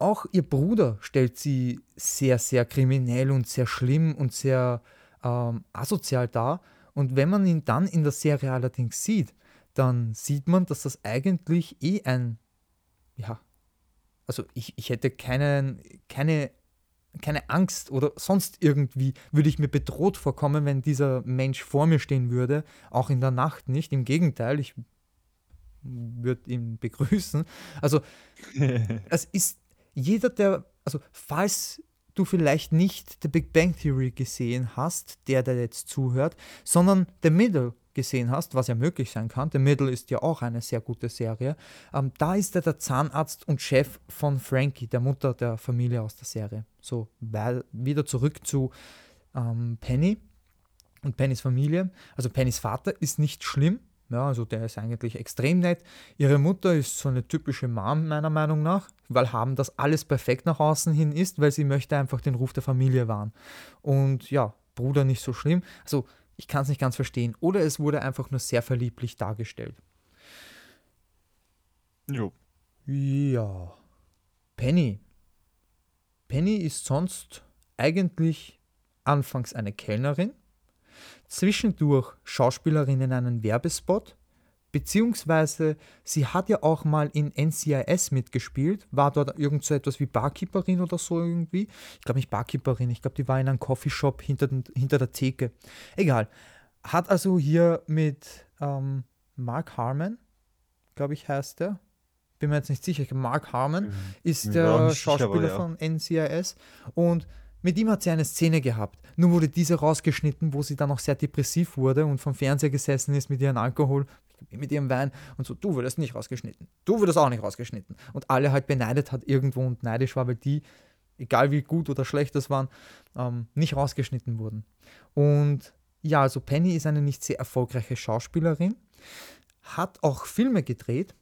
Auch ihr Bruder stellt sie sehr, sehr kriminell und sehr schlimm und sehr ähm, asozial dar. Und wenn man ihn dann in der Serie allerdings sieht, dann sieht man, dass das eigentlich eh ein, ja, also ich, ich hätte keinen, keine, keine Angst oder sonst irgendwie würde ich mir bedroht vorkommen, wenn dieser Mensch vor mir stehen würde, auch in der Nacht nicht. Im Gegenteil, ich würde ihn begrüßen. Also es ist jeder, der, also falls du vielleicht nicht The Big Bang Theory gesehen hast, der, der jetzt zuhört, sondern The Middle gesehen hast, was ja möglich sein kann. The Middle ist ja auch eine sehr gute Serie. Ähm, da ist er der Zahnarzt und Chef von Frankie, der Mutter der Familie aus der Serie. So, weil wieder zurück zu ähm, Penny und Pennys Familie. Also Pennys Vater ist nicht schlimm, ja, also der ist eigentlich extrem nett. Ihre Mutter ist so eine typische Mom meiner Meinung nach, weil haben das alles perfekt nach außen hin ist, weil sie möchte einfach den Ruf der Familie wahren. Und ja, Bruder nicht so schlimm. Also ich kann es nicht ganz verstehen. Oder es wurde einfach nur sehr verlieblich dargestellt. Jo. Ja. Penny. Penny ist sonst eigentlich anfangs eine Kellnerin zwischendurch Schauspielerin in einem Werbespot, beziehungsweise sie hat ja auch mal in NCIS mitgespielt, war dort irgend so etwas wie Barkeeperin oder so irgendwie. Ich glaube nicht Barkeeperin, ich glaube, die war in einem Coffeeshop hinter, hinter der Theke. Egal. Hat also hier mit ähm, Mark Harmon, glaube ich, heißt er. Bin mir jetzt nicht sicher. Mark Harmon mhm. ist der Schauspieler sicher, ja. von NCIS und mit ihm hat sie eine Szene gehabt. Nur wurde diese rausgeschnitten, wo sie dann auch sehr depressiv wurde und vom Fernseher gesessen ist mit ihrem Alkohol, mit ihrem Wein und so, du wurdest nicht rausgeschnitten. Du wurdest auch nicht rausgeschnitten. Und alle halt beneidet hat irgendwo und neidisch war, weil die, egal wie gut oder schlecht das waren, ähm, nicht rausgeschnitten wurden. Und ja, also Penny ist eine nicht sehr erfolgreiche Schauspielerin, hat auch Filme gedreht,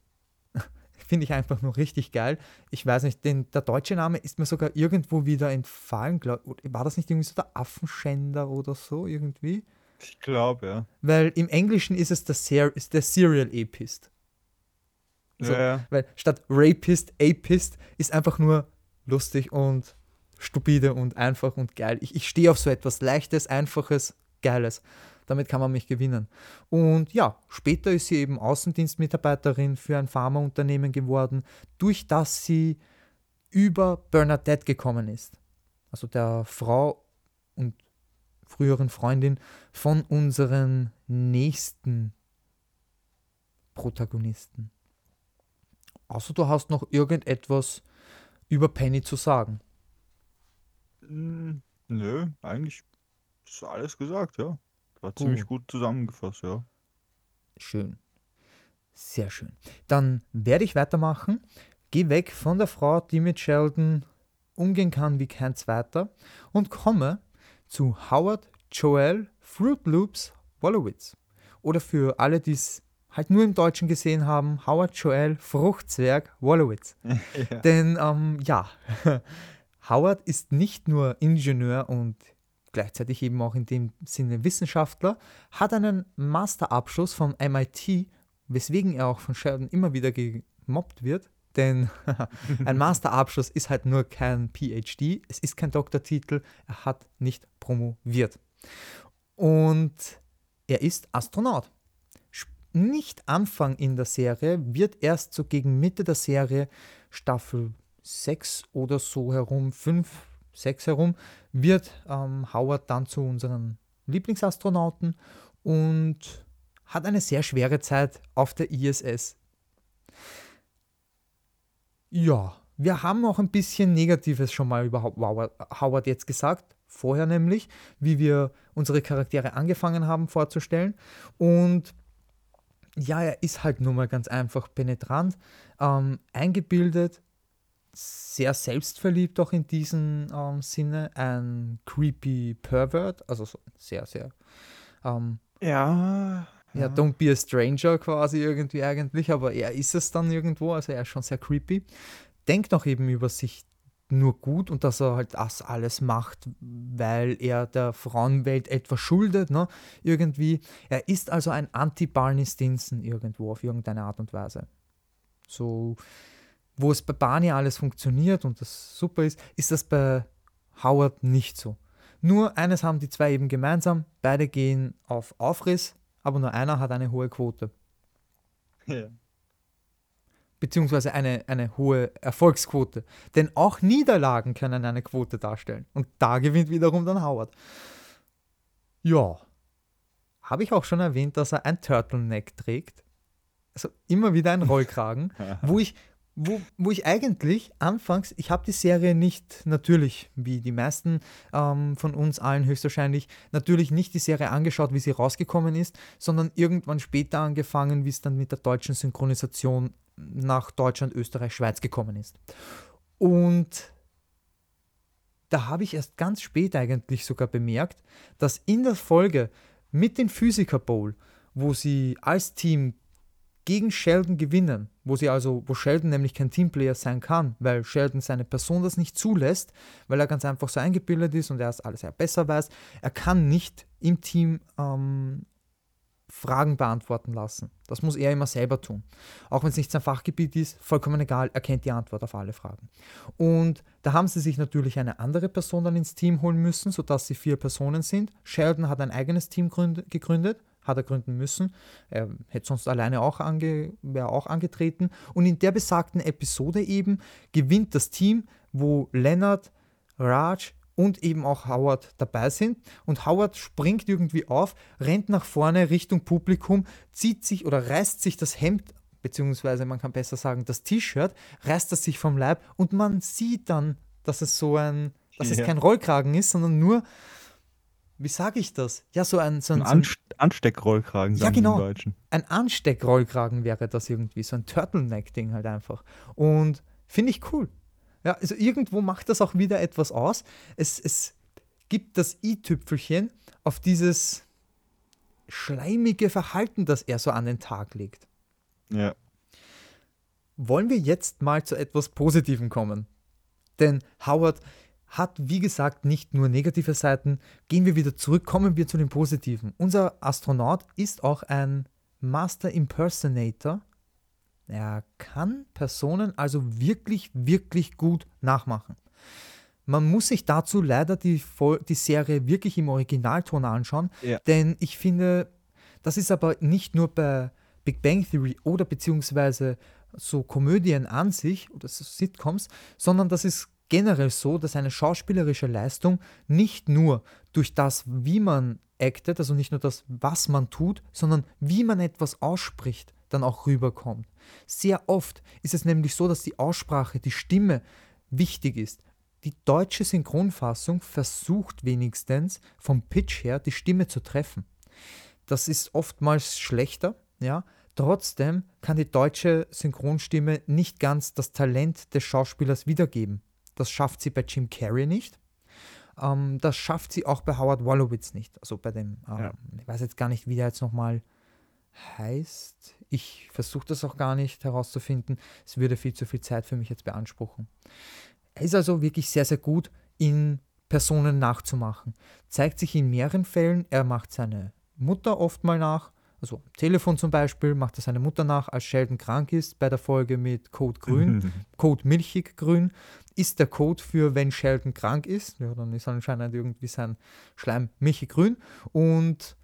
finde ich einfach nur richtig geil. Ich weiß nicht, denn der deutsche Name ist mir sogar irgendwo wieder entfallen. Glaub, war das nicht irgendwie so der Affenschänder oder so irgendwie? Ich glaube, ja. Weil im Englischen ist es der, Ser ist der Serial Apist. Also, ja, ja. Weil statt Rapist, Apist ist einfach nur lustig und stupide und einfach und geil. Ich, ich stehe auf so etwas Leichtes, Einfaches, Geiles. Damit kann man mich gewinnen. Und ja, später ist sie eben Außendienstmitarbeiterin für ein Pharmaunternehmen geworden, durch das sie über Bernadette gekommen ist. Also der Frau und früheren Freundin von unseren nächsten Protagonisten. Außer du hast noch irgendetwas über Penny zu sagen. Hm, nö, eigentlich ist alles gesagt, ja. War ziemlich gut zusammengefasst, ja. Schön. Sehr schön. Dann werde ich weitermachen. Geh weg von der Frau, die mit Sheldon umgehen kann wie kein zweiter und komme zu Howard Joel Fruit Loops Wolowitz. Oder für alle, die es halt nur im Deutschen gesehen haben, Howard Joel Fruchtzwerg Wolowitz. ja. Denn ähm, ja, Howard ist nicht nur Ingenieur und gleichzeitig eben auch in dem Sinne Wissenschaftler, hat einen Masterabschluss vom MIT, weswegen er auch von Sheldon immer wieder gemobbt wird. Denn ein Masterabschluss ist halt nur kein PhD, es ist kein Doktortitel, er hat nicht promoviert. Und er ist Astronaut. Nicht Anfang in der Serie, wird erst so gegen Mitte der Serie, Staffel 6 oder so herum, 5, 6 herum, wird ähm, Howard dann zu unseren Lieblingsastronauten und hat eine sehr schwere Zeit auf der ISS. Ja, wir haben auch ein bisschen Negatives schon mal über Howard jetzt gesagt. Vorher nämlich, wie wir unsere Charaktere angefangen haben vorzustellen. Und ja, er ist halt nur mal ganz einfach penetrant, ähm, eingebildet, sehr selbstverliebt auch in diesem ähm, Sinne, ein creepy Pervert, also so sehr, sehr. Ähm, ja. Ja, don't be a stranger quasi irgendwie eigentlich, aber er ist es dann irgendwo, also er ist schon sehr creepy. Denkt auch eben über sich nur gut und dass er halt das alles macht, weil er der Frauenwelt etwas schuldet, ne? Irgendwie. Er ist also ein Anti-Barney Stinson irgendwo auf irgendeine Art und Weise. So, wo es bei Barney alles funktioniert und das super ist, ist das bei Howard nicht so. Nur eines haben die zwei eben gemeinsam, beide gehen auf Aufriss, aber nur einer hat eine hohe Quote. Ja beziehungsweise eine, eine hohe Erfolgsquote. Denn auch Niederlagen können eine Quote darstellen. Und da gewinnt wiederum dann Howard. Ja. Habe ich auch schon erwähnt, dass er ein Turtleneck trägt? Also immer wieder ein Rollkragen, wo ich, wo, wo ich eigentlich anfangs, ich habe die Serie nicht natürlich, wie die meisten ähm, von uns allen höchstwahrscheinlich, natürlich nicht die Serie angeschaut, wie sie rausgekommen ist, sondern irgendwann später angefangen, wie es dann mit der deutschen Synchronisation nach Deutschland, Österreich, Schweiz gekommen ist. Und da habe ich erst ganz spät eigentlich sogar bemerkt, dass in der Folge mit den Physiker Bowl, wo sie als Team gegen Sheldon gewinnen, wo sie also, wo Sheldon nämlich kein Teamplayer sein kann, weil Sheldon seine Person das nicht zulässt, weil er ganz einfach so eingebildet ist und er es alles ja besser weiß. Er kann nicht im Team ähm, Fragen beantworten lassen. Das muss er immer selber tun. Auch wenn es nicht sein Fachgebiet ist, vollkommen egal, er kennt die Antwort auf alle Fragen. Und da haben sie sich natürlich eine andere Person dann ins Team holen müssen, sodass sie vier Personen sind. Sheldon hat ein eigenes Team gegründet, hat er gründen müssen. Er hätte sonst alleine auch, ange, wäre auch angetreten. Und in der besagten Episode eben gewinnt das Team, wo Leonard, Raj, und eben auch Howard dabei sind. Und Howard springt irgendwie auf, rennt nach vorne Richtung Publikum, zieht sich oder reißt sich das Hemd, beziehungsweise man kann besser sagen, das T-Shirt, reißt es sich vom Leib und man sieht dann, dass es so ein, dass ja. es kein Rollkragen ist, sondern nur, wie sage ich das? Ja, so ein, so ein, ein so ein Ansteckrollkragen, sagen ja, genau. die Deutschen. Ein Ansteckrollkragen wäre das irgendwie, so ein Turtleneck-Ding halt einfach. Und finde ich cool. Ja, also irgendwo macht das auch wieder etwas aus. Es, es gibt das i-Tüpfelchen auf dieses schleimige Verhalten, das er so an den Tag legt. Ja. Wollen wir jetzt mal zu etwas Positivem kommen? Denn Howard hat, wie gesagt, nicht nur negative Seiten. Gehen wir wieder zurück, kommen wir zu den Positiven. Unser Astronaut ist auch ein Master Impersonator er kann Personen also wirklich, wirklich gut nachmachen. Man muss sich dazu leider die, die Serie wirklich im Originalton anschauen, ja. denn ich finde, das ist aber nicht nur bei Big Bang Theory oder beziehungsweise so Komödien an sich oder so Sitcoms, sondern das ist generell so, dass eine schauspielerische Leistung nicht nur durch das, wie man actet, also nicht nur das, was man tut, sondern wie man etwas ausspricht, dann auch rüberkommt. Sehr oft ist es nämlich so, dass die Aussprache, die Stimme wichtig ist. Die deutsche Synchronfassung versucht wenigstens vom Pitch her die Stimme zu treffen. Das ist oftmals schlechter, ja. Trotzdem kann die deutsche Synchronstimme nicht ganz das Talent des Schauspielers wiedergeben. Das schafft sie bei Jim Carrey nicht. Ähm, das schafft sie auch bei Howard Wolowitz nicht. Also bei dem, ähm, ja. ich weiß jetzt gar nicht, wie der jetzt nochmal heißt. Ich versuche das auch gar nicht herauszufinden. Es würde viel zu viel Zeit für mich jetzt beanspruchen. Er ist also wirklich sehr, sehr gut in Personen nachzumachen. Zeigt sich in mehreren Fällen. Er macht seine Mutter oft mal nach. Also am Telefon zum Beispiel macht er seine Mutter nach, als Sheldon krank ist, bei der Folge mit Code Grün, Code Milchig Grün, ist der Code für, wenn Sheldon krank ist. Ja, dann ist anscheinend irgendwie sein Schleim milchig grün. Und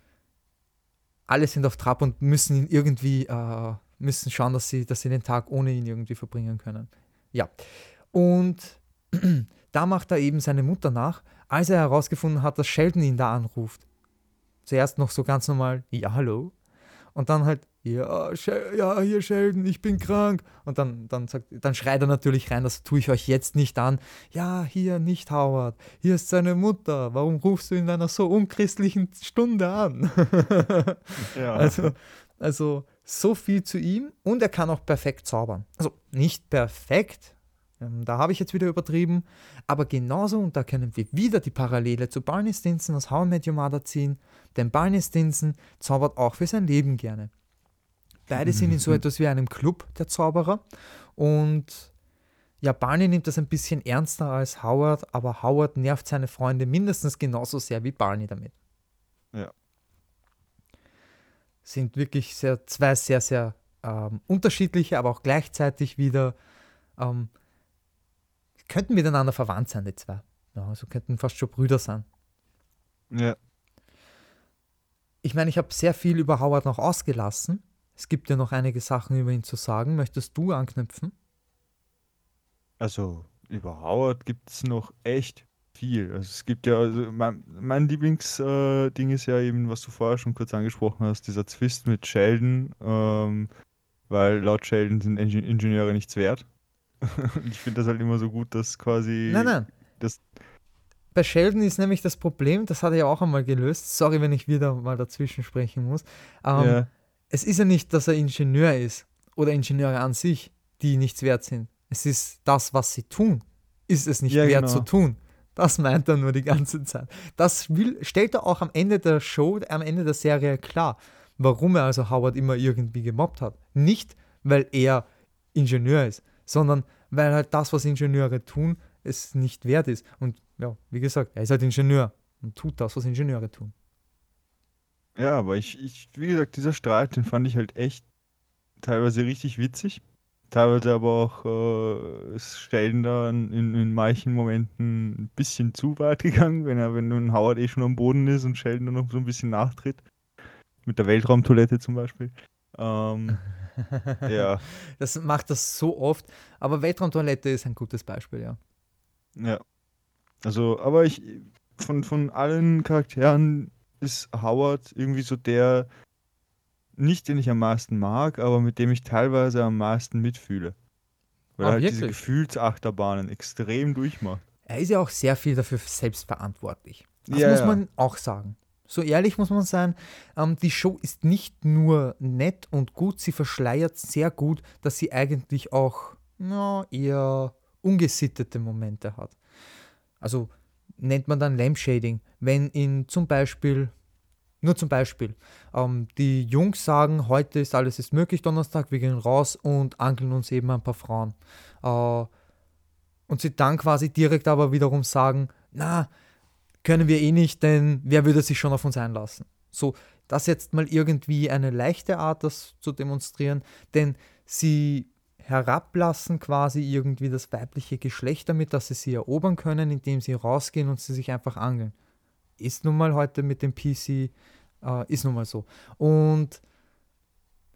alle sind auf Trab und müssen ihn irgendwie, äh, müssen schauen, dass sie, dass sie den Tag ohne ihn irgendwie verbringen können. Ja. Und da macht er eben seine Mutter nach, als er herausgefunden hat, dass Sheldon ihn da anruft. Zuerst noch so ganz normal, ja, hallo. Und dann halt, ja, ja, hier Sheldon, ich bin krank. Und dann, dann, sagt, dann schreit er natürlich rein, das tue ich euch jetzt nicht an. Ja, hier nicht Howard, hier ist seine Mutter. Warum rufst du in einer so unchristlichen Stunde an? ja. Also, also so viel zu ihm und er kann auch perfekt zaubern. Also nicht perfekt, ähm, da habe ich jetzt wieder übertrieben, aber genauso, und da können wir wieder die Parallele zu Barney Stinson aus How I Met Your Mother ziehen, denn Barney Stinson zaubert auch für sein Leben gerne. Beide sind in so mhm. etwas wie einem Club der Zauberer. Und ja, Barney nimmt das ein bisschen ernster als Howard, aber Howard nervt seine Freunde mindestens genauso sehr wie Barney damit. Ja. Sind wirklich sehr, zwei sehr, sehr ähm, unterschiedliche, aber auch gleichzeitig wieder ähm, könnten miteinander verwandt sein, die zwei. Ja, also könnten fast schon Brüder sein. Ja. Ich meine, ich habe sehr viel über Howard noch ausgelassen. Es gibt ja noch einige Sachen über ihn zu sagen. Möchtest du anknüpfen? Also über Howard gibt es noch echt viel. Also es gibt ja, also mein, mein Lieblingsding äh, ist ja eben, was du vorher schon kurz angesprochen hast, dieser Zwist mit Sheldon, ähm, weil laut Sheldon sind Ingen Ingenieure nichts wert. ich finde das halt immer so gut, dass quasi. Nein, nein. Das Bei Sheldon ist nämlich das Problem, das hat er ja auch einmal gelöst. Sorry, wenn ich wieder mal dazwischen sprechen muss. Ähm, ja es ist ja nicht, dass er Ingenieur ist oder Ingenieure an sich, die nichts wert sind. Es ist das, was sie tun, ist es nicht ja, wert genau. zu tun. Das meint er nur die ganze Zeit. Das will, stellt er auch am Ende der Show, am Ende der Serie klar, warum er also Howard immer irgendwie gemobbt hat. Nicht, weil er Ingenieur ist, sondern weil halt das, was Ingenieure tun, es nicht wert ist. Und ja, wie gesagt, er ist halt Ingenieur und tut das, was Ingenieure tun. Ja, aber ich, ich, wie gesagt, dieser Streit, den fand ich halt echt teilweise richtig witzig. Teilweise aber auch äh, ist Sheldon da in, in manchen Momenten ein bisschen zu weit gegangen, wenn er, wenn nun Howard eh schon am Boden ist und Sheldon dann noch so ein bisschen nachtritt. Mit der Weltraumtoilette zum Beispiel. Ähm, ja. Das macht das so oft, aber Weltraumtoilette ist ein gutes Beispiel, ja. Ja. Also, aber ich, von, von allen Charakteren, ist Howard irgendwie so der, nicht den ich am meisten mag, aber mit dem ich teilweise am meisten mitfühle. Weil ah, er halt diese Gefühlsachterbahnen extrem durchmacht. Er ist ja auch sehr viel dafür selbst verantwortlich. Das ja, muss man ja. auch sagen. So ehrlich muss man sein, ähm, die Show ist nicht nur nett und gut, sie verschleiert sehr gut, dass sie eigentlich auch na, eher ungesittete Momente hat. Also nennt man dann Lampshading, wenn in zum Beispiel, nur zum Beispiel, ähm, die Jungs sagen, heute ist alles ist möglich, Donnerstag, wir gehen raus und angeln uns eben ein paar Frauen. Äh, und sie dann quasi direkt aber wiederum sagen, na, können wir eh nicht, denn wer würde sich schon auf uns einlassen? So, das jetzt mal irgendwie eine leichte Art, das zu demonstrieren, denn sie herablassen quasi irgendwie das weibliche Geschlecht damit, dass sie sie erobern können, indem sie rausgehen und sie sich einfach angeln. Ist nun mal heute mit dem PC, äh, ist nun mal so. Und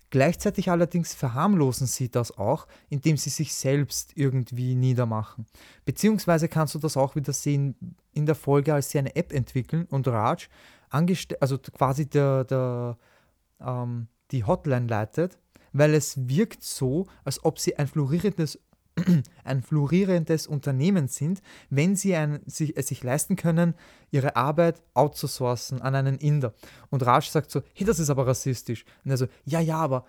gleichzeitig allerdings verharmlosen sie das auch, indem sie sich selbst irgendwie niedermachen. Beziehungsweise kannst du das auch wieder sehen in der Folge, als sie eine App entwickeln und Raj, also quasi der, der, ähm, die Hotline leitet weil es wirkt so, als ob sie ein florierendes ein florierendes Unternehmen sind, wenn sie ein, sich, es sich leisten können, ihre Arbeit outzusourcen an einen Inder. Und Raj sagt so, hey, das ist aber rassistisch. Und er so, ja, ja, aber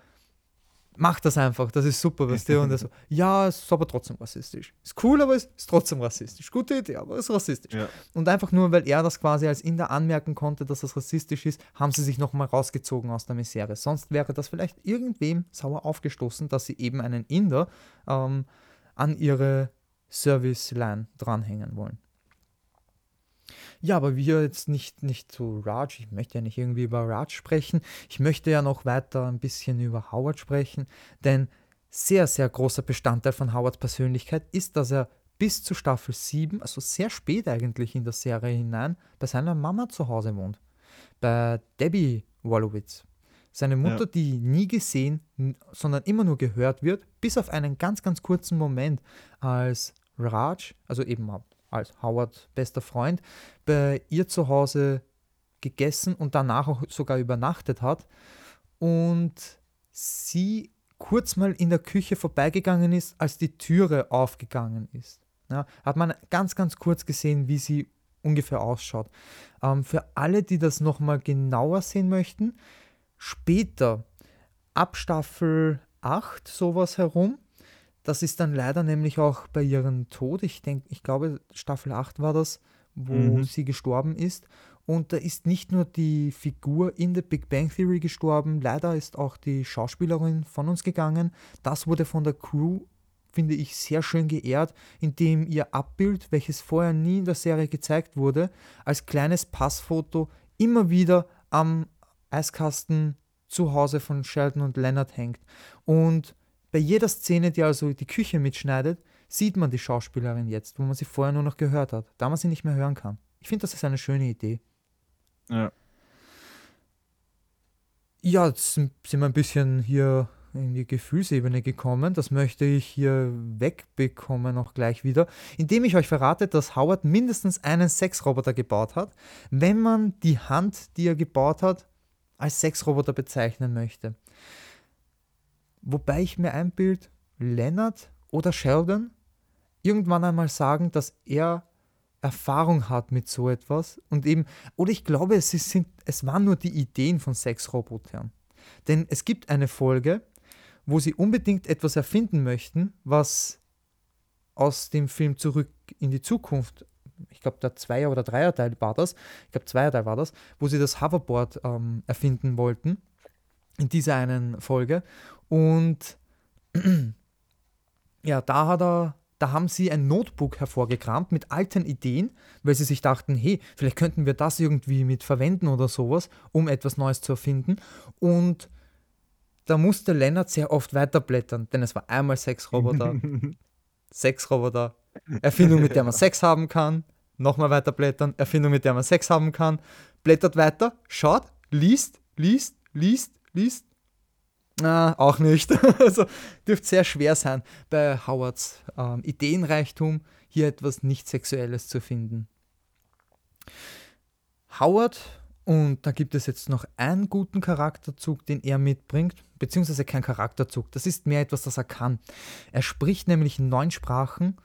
mach das einfach, das ist super, weißt du? Und er so, ja, es ist aber trotzdem rassistisch. Ist cool, aber es ist trotzdem rassistisch. Gute Idee, aber es ist rassistisch. Ja. Und einfach nur, weil er das quasi als Inder anmerken konnte, dass das rassistisch ist, haben sie sich nochmal rausgezogen aus der Misere. Sonst wäre das vielleicht irgendwem sauer aufgestoßen, dass sie eben einen Inder ähm, an ihre Service-Line dranhängen wollen. Ja, aber wir jetzt nicht, nicht zu Raj, ich möchte ja nicht irgendwie über Raj sprechen, ich möchte ja noch weiter ein bisschen über Howard sprechen, denn sehr, sehr großer Bestandteil von Howards Persönlichkeit ist, dass er bis zu Staffel 7, also sehr spät eigentlich in der Serie hinein, bei seiner Mama zu Hause wohnt. Bei Debbie Wallowitz. Seine Mutter, Ja. die nie gesehen, sondern immer nur gehört wird, bis auf einen ganz, ganz kurzen Moment, als Raj, also eben als Howard bester Freund, bei ihr zu Hause gegessen und danach auch sogar übernachtet hat und sie kurz mal in der Küche vorbeigegangen ist, als die Türe aufgegangen ist. Ja, hat man ganz, ganz kurz gesehen, wie sie ungefähr ausschaut. Ähm, für alle, die das nochmal genauer sehen möchten, später, ab Staffel 8, sowas herum, das ist dann leider nämlich auch bei ihrem Tod, ich denke, ich glaube, Staffel 8 war das, wo Mhm. sie gestorben ist. Und da ist nicht nur die Figur in der Big Bang Theory gestorben, leider ist auch die Schauspielerin von uns gegangen. Das wurde von der Crew, finde ich, sehr schön geehrt, indem ihr Abbild, welches vorher nie in der Serie gezeigt wurde, als kleines Passfoto immer wieder am Eiskasten zu Hause von Sheldon und Leonard hängt. Und bei jeder Szene, die also die Küche mitschneidet, sieht man die Schauspielerin jetzt, wo man sie vorher nur noch gehört hat, da man sie nicht mehr hören kann. Ich finde, das ist eine schöne Idee. Ja. Ja, jetzt sind sind wir ein bisschen hier in die Gefühlsebene gekommen. Das möchte ich hier wegbekommen auch gleich wieder, indem ich euch verrate, dass Howard mindestens einen Sexroboter gebaut hat, wenn man die Hand, die er gebaut hat, als Sexroboter bezeichnen möchte. Wobei ich mir einbild, Leonard oder Sheldon irgendwann einmal sagen, dass er Erfahrung hat mit so etwas und eben, oder ich glaube, es, sind, es waren nur die Ideen von Sexrobotern. Denn es gibt eine Folge, wo sie unbedingt etwas erfinden möchten, was aus dem Film Zurück in die Zukunft, ich glaube, der Zweier- oder Dreierteil war das, ich glaube, Zweierteil war das, wo sie das Hoverboard ähm, erfinden wollten, in dieser einen Folge. Und ja, da hat er, da haben sie ein Notebook hervorgekramt mit alten Ideen, weil sie sich dachten, hey, vielleicht könnten wir das irgendwie mit verwenden oder sowas, um etwas Neues zu erfinden. Und da musste Lennart sehr oft weiterblättern, denn es war einmal Sexroboter, Sexroboter, Erfindung, mit der man Sex haben kann, nochmal weiterblättern, Erfindung, mit der man Sex haben kann, blättert weiter, schaut, liest, liest, liest, liest. Na, auch nicht. Also dürfte sehr schwer sein, bei Howards ähm, Ideenreichtum hier etwas nicht Sexuelles zu finden. Howard, und da gibt es jetzt noch einen guten Charakterzug, den er mitbringt, beziehungsweise kein Charakterzug, das ist mehr etwas, das er kann. Er spricht nämlich neun Sprachen,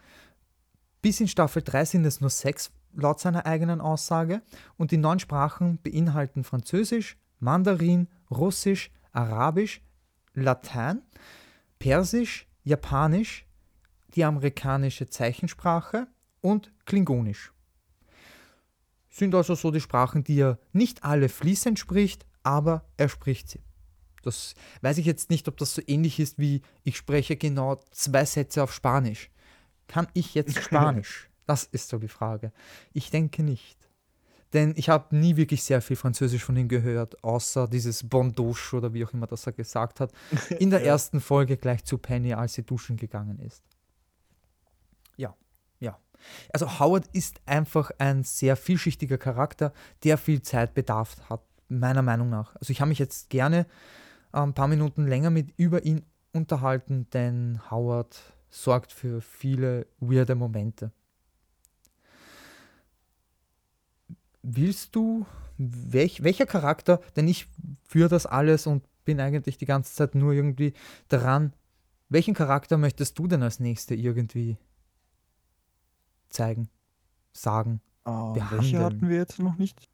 bis in Staffel 3 sind es nur sechs, laut seiner eigenen Aussage, und die neun Sprachen beinhalten Französisch, Mandarin, Russisch, Arabisch, Latein, Persisch, Japanisch, die amerikanische Zeichensprache und Klingonisch. Sind also so die Sprachen, die er nicht alle fließend spricht, aber er spricht sie. Das weiß ich jetzt nicht, ob das so ähnlich ist wie ich spreche genau zwei Sätze auf Spanisch. Kann ich jetzt Spanisch? Das ist so die Frage. Ich denke nicht. Denn ich habe nie wirklich sehr viel Französisch von ihm gehört, außer dieses Bon douche oder wie auch immer das er gesagt hat, in der Ja. ersten Folge gleich zu Penny, als sie duschen gegangen ist. Ja, ja. Also Howard ist einfach ein sehr vielschichtiger Charakter, der viel Zeit bedarf hat, meiner Meinung nach. Also ich habe mich jetzt gerne ein paar Minuten länger mit über ihn unterhalten, denn Howard sorgt für viele weirde Momente. Willst du, welch, welcher Charakter, denn ich führe das alles und bin eigentlich die ganze Zeit nur irgendwie dran, welchen Charakter möchtest du denn als nächste irgendwie zeigen, sagen? Ah, behandeln. welche hatten wir jetzt noch nicht?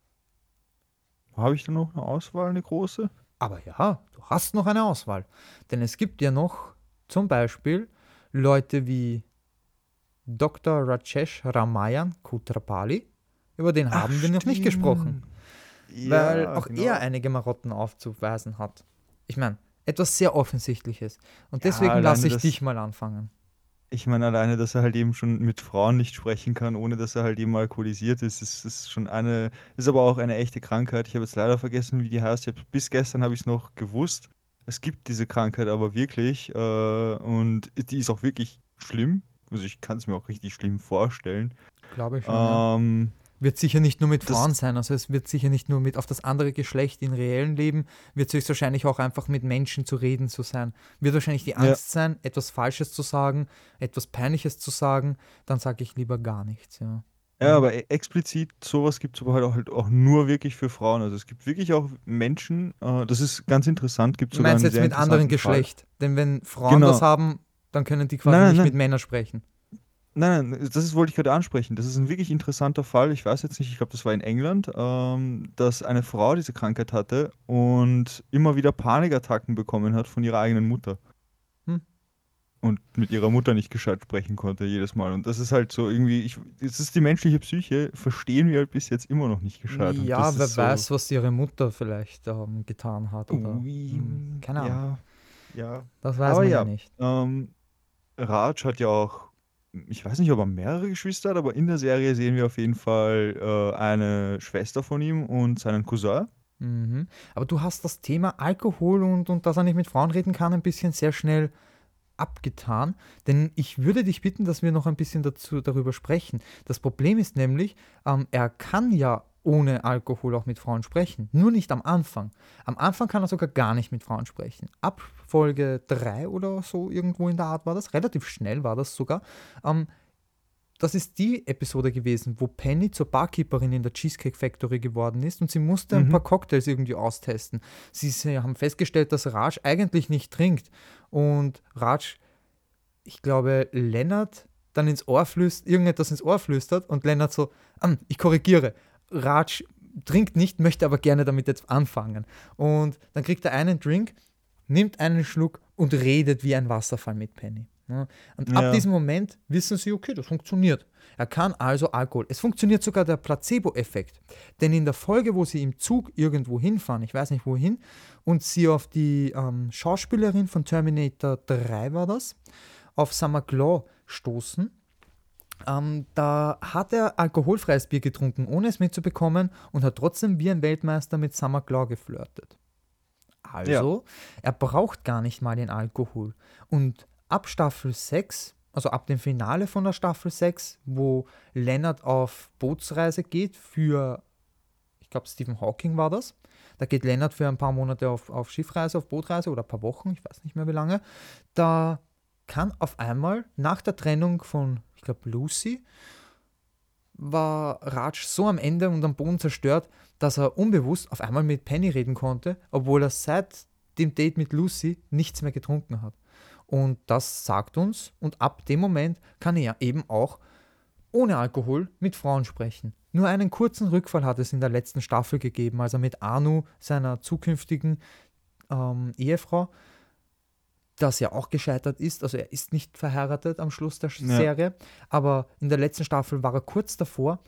Habe ich da noch eine Auswahl, eine große? Aber ja, du hast noch eine Auswahl. Denn es gibt ja noch zum Beispiel Leute wie Dr. Rajesh Ramayan Kutrapali. Über den haben wir noch nicht gesprochen, weil Ja, auch genau. er einige Marotten aufzuweisen hat. Ich meine, etwas sehr Offensichtliches. Und Ja, deswegen lasse ich das- dich mal anfangen. Ich meine, alleine, dass er halt eben schon mit Frauen nicht sprechen kann, ohne dass er halt eben alkoholisiert ist, ist, ist schon eine, ist aber auch eine echte Krankheit. Ich habe jetzt leider vergessen, wie die heißt. Bis gestern habe ich es noch gewusst. Es gibt diese Krankheit aber wirklich äh, und die ist auch wirklich schlimm. Also ich kann es mir auch richtig schlimm vorstellen. Glaube ich schon. ja. Ähm, Wird sicher nicht nur mit Das- Frauen sein, also es wird sicher nicht nur mit auf das andere Geschlecht im reellen Leben, wird es höchstwahrscheinlich auch einfach mit Menschen zu reden zu sein. Wird wahrscheinlich die Angst sein, etwas Falsches zu sagen, etwas Peinliches zu sagen, dann sage ich lieber gar nichts, ja. Ja, aber e- explizit sowas gibt es aber halt auch, halt auch nur wirklich für Frauen. Also es gibt wirklich auch Menschen, äh, das ist ganz interessant, gibt Du sogar meinst einen jetzt sehr mit anderem interessanten Fall. Geschlecht? Denn wenn Frauen Genau. das haben, dann können die quasi Nein, nein, nicht nein. mit Männern sprechen. Nein, nein, das ist, wollte ich gerade ansprechen. Das ist ein wirklich interessanter Fall. Ich weiß jetzt nicht, ich glaube, das war in England, ähm, dass eine Frau diese Krankheit hatte und immer wieder Panikattacken bekommen hat von ihrer eigenen Mutter. Und mit ihrer Mutter nicht gescheit sprechen konnte jedes Mal. Und das ist halt so irgendwie, ich, es ist die menschliche Psyche, verstehen wir halt bis jetzt immer noch nicht gescheit. Ja, das wer so, weiß, was ihre Mutter vielleicht ähm, getan hat. Oder, Ui, hm, keine Ahnung. Ja, ja. Das weiß Aber man ja, ja. nicht. Ähm, Raj hat ja auch, ich weiß nicht, ob er mehrere Geschwister hat, aber in der Serie sehen wir auf jeden Fall äh, eine Schwester von ihm und seinen Cousin. Mhm. Aber du hast das Thema Alkohol und, und dass er nicht mit Frauen reden kann, ein bisschen sehr schnell abgetan. Denn ich würde dich bitten, dass wir noch ein bisschen dazu, darüber sprechen. Das Problem ist nämlich, ähm, er kann ja ohne Alkohol auch mit Frauen sprechen. Nur nicht am Anfang. Am Anfang kann er sogar gar nicht mit Frauen sprechen. Ab Folge 3 oder so, irgendwo in der Art war das. Relativ schnell war das sogar. Ähm, das ist die Episode gewesen, wo Penny zur Barkeeperin in der Cheesecake Factory geworden ist und sie musste ein Mhm. paar Cocktails irgendwie austesten. Sie, sie haben festgestellt, dass Raj eigentlich nicht trinkt und Raj, ich glaube, Lennart dann ins Ohr flüstert, irgendetwas ins Ohr flüstert und Lennart so, "Ah, ich korrigiere, Raj trinkt nicht, möchte aber gerne damit jetzt anfangen. Und dann kriegt er einen Drink, nimmt einen Schluck und redet wie ein Wasserfall mit Penny. Ja. Und ab Ja. diesem Moment wissen sie, okay, das funktioniert. Er kann also Alkohol. Es funktioniert sogar der Placebo-Effekt. Denn in der Folge, wo sie im Zug irgendwo hinfahren, ich weiß nicht wohin, und sie auf die ähm, Schauspielerin von Terminator 3 war das, auf Summer Claw stoßen, ähm, da hat er alkoholfreies Bier getrunken, ohne es mitzubekommen und hat trotzdem wie ein Weltmeister mit Summer Claw geflirtet. Also, er braucht gar nicht mal den Alkohol. Und ab Staffel 6, also ab dem Finale von der Staffel 6, wo Leonard auf Bootsreise geht für, ich glaube, Stephen Hawking war das. Da geht Leonard für ein paar Monate auf, auf Schiffreise, auf Bootreise oder ein paar Wochen, ich weiß nicht mehr wie lange. Da kann auf einmal nach der Trennung von, ich glaube, Lucy, war Raj so am Ende und am Boden zerstört, dass er unbewusst auf einmal mit Penny reden konnte, obwohl er seit dem Date mit Lucy nichts mehr getrunken hat. Und das sagt uns, und ab dem Moment kann er eben auch ohne Alkohol mit Frauen sprechen. Nur einen kurzen Rückfall hat es in der letzten Staffel gegeben, als er mit Anu, seiner zukünftigen ähm, Ehefrau, das ja auch gescheitert ist, also er ist nicht verheiratet am Schluss der Ja. Serie, aber in der letzten Staffel war er kurz davor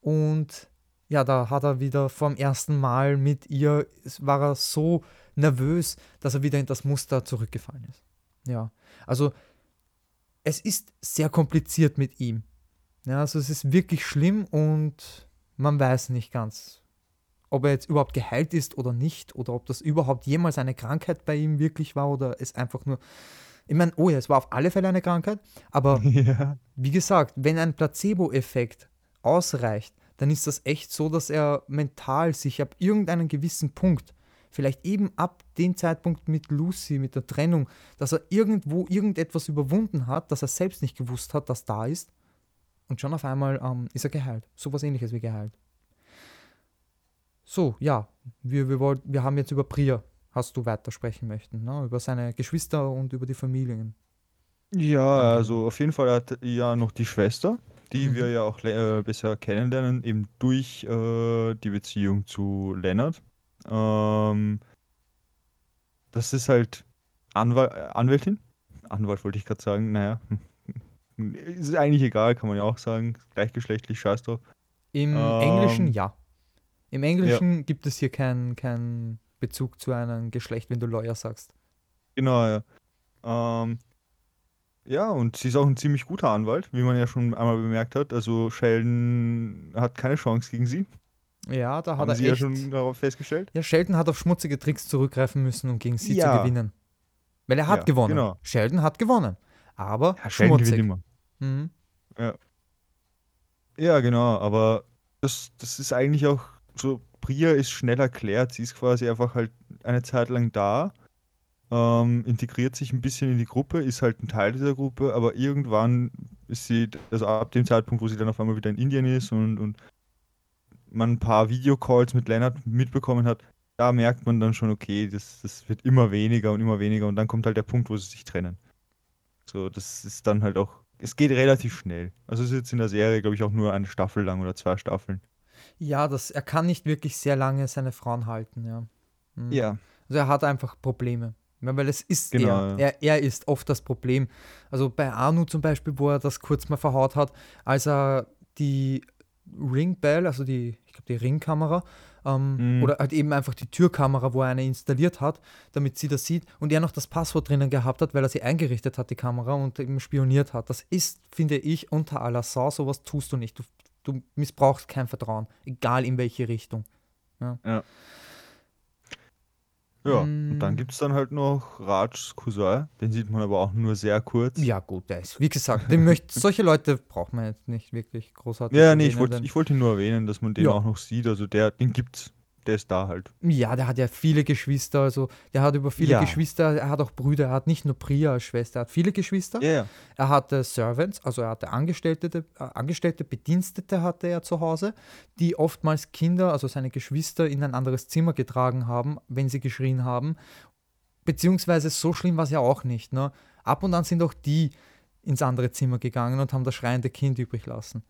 und ja, da hat er wieder vom ersten Mal mit ihr, es war er so nervös, dass er wieder in das Muster zurückgefallen ist. Ja, also es ist sehr kompliziert mit ihm. Ja, also es ist wirklich schlimm und man weiß nicht ganz, ob er jetzt überhaupt geheilt ist oder nicht oder ob das überhaupt jemals eine Krankheit bei ihm wirklich war oder es einfach nur. Ich meine, oh ja, es war auf alle Fälle eine Krankheit, aber ja. wie gesagt, wenn ein Placebo-Effekt ausreicht, dann ist das echt so, dass er mental sich ab irgendeinem gewissen Punkt, vielleicht eben ab dem Zeitpunkt mit Lucy, mit der Trennung, dass er irgendwo irgendetwas überwunden hat, dass er selbst nicht gewusst hat, dass da ist. Und schon auf einmal ähm, ist er geheilt. So was ähnliches wie geheilt. So, ja, wir, wir, wollt, wir haben jetzt über Priya, hast du weitersprechen möchten, ne? über seine Geschwister und über die Familien. Ja, also auf jeden Fall hat er ja noch die Schwester, die Mhm. wir ja auch äh, bisher kennenlernen, eben durch äh, die Beziehung zu Lennart. Ähm, das ist halt Anwal äh, Anwältin. Anwalt wollte ich gerade sagen, naja. Ist eigentlich egal, kann man ja auch sagen. Gleichgeschlechtlich, scheiß drauf. Im Ähm, Englischen ja. Im Englischen gibt es hier keinen keinen Bezug zu einem Geschlecht, wenn du Lawyer sagst. Genau, ja. Ähm, ja, und sie ist auch ein ziemlich guter Anwalt, wie man ja schon einmal bemerkt hat. Also Sheldon hat keine Chance gegen sie. Ja, da hat Haben er sie ja echt. schon darauf festgestellt. Ja, Sheldon hat auf schmutzige Tricks zurückgreifen müssen, um gegen sie Ja. zu gewinnen. Weil er hat Ja, gewonnen. genau. Sheldon hat gewonnen. Aber Ja, Sheldon schmutzig. gewinnt immer. Mhm. Ja, genau, aber das, das ist eigentlich auch so, Priya ist schnell erklärt. Sie ist quasi einfach halt eine Zeit lang da, ähm, integriert sich ein bisschen in die Gruppe, ist halt ein Teil dieser Gruppe, aber irgendwann ist sie, also ab dem Zeitpunkt, wo sie dann auf einmal wieder in Indien ist und, und man ein paar Videocalls mit Leonard mitbekommen hat, da merkt man dann schon, okay, das, das wird immer weniger und immer weniger und dann kommt halt der Punkt, wo sie sich trennen. So, das ist dann halt auch, es geht relativ schnell. Also es ist jetzt in der Serie, glaube ich, auch nur eine Staffel lang oder zwei Staffeln. Ja, das, er kann nicht wirklich sehr lange seine Frauen halten, ja. Mhm. Ja. Also er hat einfach Probleme. Ja, weil es ist Genau, er. ja. er. Er ist oft das Problem. Also bei Anu zum Beispiel, wo er das kurz mal verhaut hat, als er die Ringbell, also die, ich glaube die Ringkamera, ähm, Mhm. oder halt eben einfach die Türkamera, wo er eine installiert hat, damit sie das sieht und er noch das Passwort drinnen gehabt hat, weil er sie eingerichtet hat, die Kamera, und eben spioniert hat. Das ist, finde ich, unter aller Sau, sowas tust du nicht. Du, du missbrauchst kein Vertrauen, egal in welche Richtung. Ja, und dann Mm. gibt es dann halt noch Rajs Cousin, den sieht man aber auch nur sehr kurz. Ja, gut, der ist, wie gesagt, den möcht, solche Leute braucht man jetzt nicht wirklich großartig. Ja, nee, ich erwähnen, ich wollte ihn nur erwähnen, dass man den Ja. auch noch sieht. Also der, den gibt's, der ist da halt. Ja, der hat ja viele Geschwister, also der hat über viele Ja. Geschwister, er hat auch Brüder, er hat nicht nur Priya als Schwester, er hat viele Geschwister. Ja, ja. Er hatte Servants, also er hatte Angestellte, äh, Angestellte, Bedienstete hatte er zu Hause, die oftmals Kinder, also seine Geschwister, in ein anderes Zimmer getragen haben, wenn sie geschrien haben. Beziehungsweise so schlimm war es ja auch nicht. Ne? Ab und an sind auch die ins andere Zimmer gegangen und haben das schreiende Kind übrig lassen.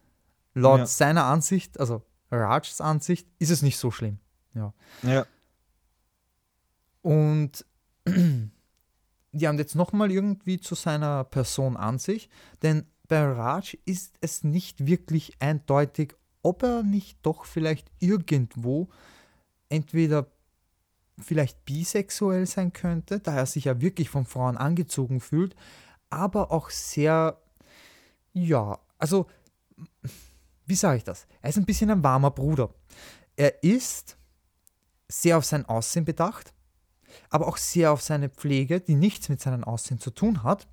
Laut Ja. seiner Ansicht, also Rajs Ansicht, ist es nicht so schlimm. Ja. Ja, Und die haben jetzt nochmal irgendwie zu seiner Person an sich, denn bei Raj ist es nicht wirklich eindeutig, ob er nicht doch vielleicht irgendwo entweder vielleicht bisexuell sein könnte, da er sich ja wirklich von Frauen angezogen fühlt, aber auch sehr, ja, also, wie sage ich das? Er ist ein bisschen ein warmer Bruder. Er ist sehr auf sein Aussehen bedacht, aber auch sehr auf seine Pflege, die nichts mit seinem Aussehen zu tun hat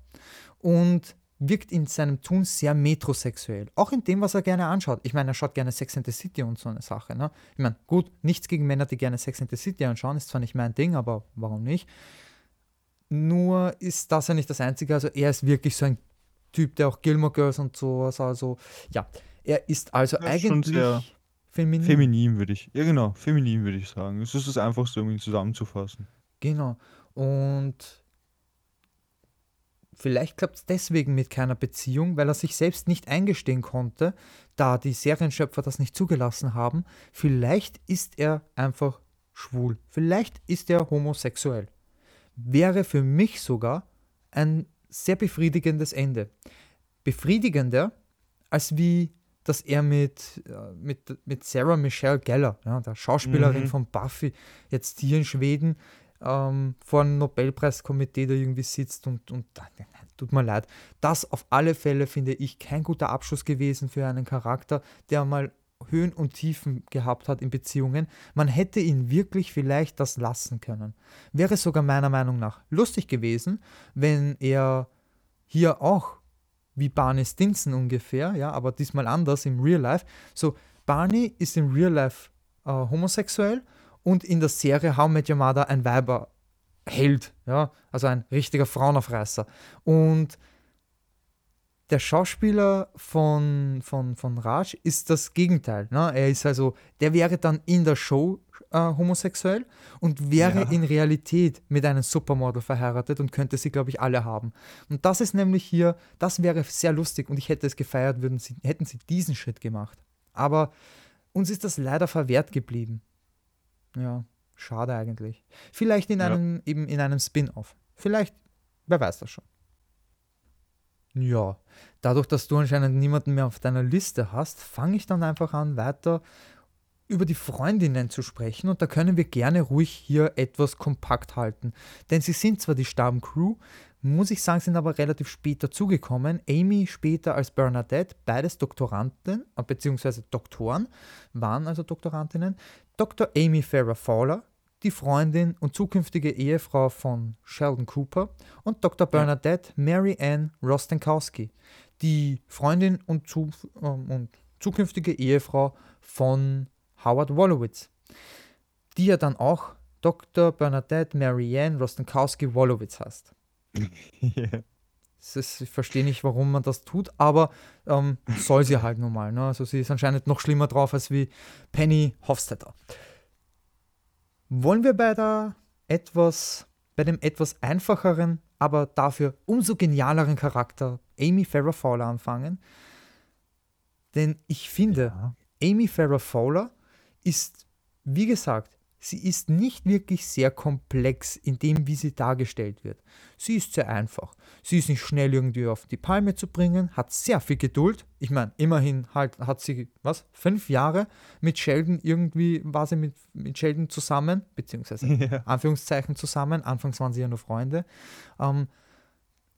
und wirkt in seinem Tun sehr metrosexuell. Auch in dem, was er gerne anschaut. Ich meine, er schaut gerne Sex and the City und so eine Sache. Ne? Ich meine, gut, nichts gegen Männer, die gerne Sex and the City anschauen, ist zwar nicht mein Ding, aber warum nicht? Nur ist das ja nicht das Einzige. Also er ist wirklich so ein Typ, der auch Gilmore Girls und sowas, also ja, er ist also ist sehr eigentlich feminin. feminin würde ich. Ja, genau, feminin würde ich sagen. Es ist das Einfachste, um ihn zusammenzufassen. Genau. Und vielleicht klappt es deswegen mit keiner Beziehung, weil er sich selbst nicht eingestehen konnte, da die Serienschöpfer das nicht zugelassen haben. Vielleicht ist er einfach schwul. Vielleicht ist er homosexuell. Wäre für mich sogar ein sehr befriedigendes Ende. Befriedigender, als wie dass er mit, äh, mit, mit Sarah Michelle Gellar, ja, der Schauspielerin Mhm. von Buffy, jetzt hier in Schweden ähm, vor einem Nobelpreiskomitee da irgendwie sitzt und, und tut mir leid. Das auf alle Fälle finde ich kein guter Abschluss gewesen für einen Charakter, der mal Höhen und Tiefen gehabt hat in Beziehungen. Man hätte ihn wirklich vielleicht das lassen können. Wäre sogar meiner Meinung nach lustig gewesen, wenn er hier auch wie Barney Stinson ungefähr, ja, aber diesmal anders im Real Life. So, Barney ist im Real Life äh, homosexuell und in der Serie How Met Your ein Weiberheld, ja, also ein richtiger Frauenaufreißer. Und der Schauspieler von, von, von Raj ist das Gegenteil. Ne? Er ist also, der wäre dann in der Show äh, homosexuell und wäre Ja. in Realität mit einem Supermodel verheiratet und könnte sie, glaube ich, alle haben. Und das ist nämlich hier, das wäre sehr lustig und ich hätte es gefeiert, würden sie, hätten sie diesen Schritt gemacht. Aber uns ist das leider verwehrt geblieben. Ja, schade eigentlich. Vielleicht in Ja. einem, eben in einem Spin-off. Vielleicht, wer weiß das schon. Ja, dadurch, dass du anscheinend niemanden mehr auf deiner Liste hast, fange ich dann einfach an, weiter über die Freundinnen zu sprechen und da können wir gerne ruhig hier etwas kompakt halten. Denn sie sind zwar die Stammcrew, muss ich sagen, sind aber relativ spät dazugekommen. Amy später als Bernadette, beides Doktoranden, äh, beziehungsweise Doktoren, waren also Doktorandinnen. Dr. Amy Farrah Fowler, die Freundin und zukünftige Ehefrau von Sheldon Cooper und Dr. Bernadette Mary Ann Rostenkowski, die Freundin und, zu, ähm, und zukünftige Ehefrau von Howard Wolowitz, die ja dann auch Dr. Bernadette Marianne Rostenkowski-Wolowitz heißt. yeah. Ist, ich verstehe nicht, warum man das tut, aber ähm, soll sie halt nun mal. Ne? Also sie ist anscheinend noch schlimmer drauf als wie Penny Hofstetter. Wollen wir bei der etwas, bei dem etwas einfacheren, aber dafür umso genialeren Charakter Amy Farrah Fowler anfangen? Denn ich finde, ja. Amy Farrah Fowler ist, wie gesagt, sie ist nicht wirklich sehr komplex in dem, wie sie dargestellt wird. Sie ist sehr einfach. Sie ist nicht schnell irgendwie auf die Palme zu bringen, hat sehr viel Geduld. Ich meine, immerhin halt hat sie, was, fünf Jahre mit Sheldon irgendwie, war sie mit, mit Sheldon zusammen, beziehungsweise ja. Anführungszeichen zusammen. Anfangs waren sie ja nur Freunde. Ähm,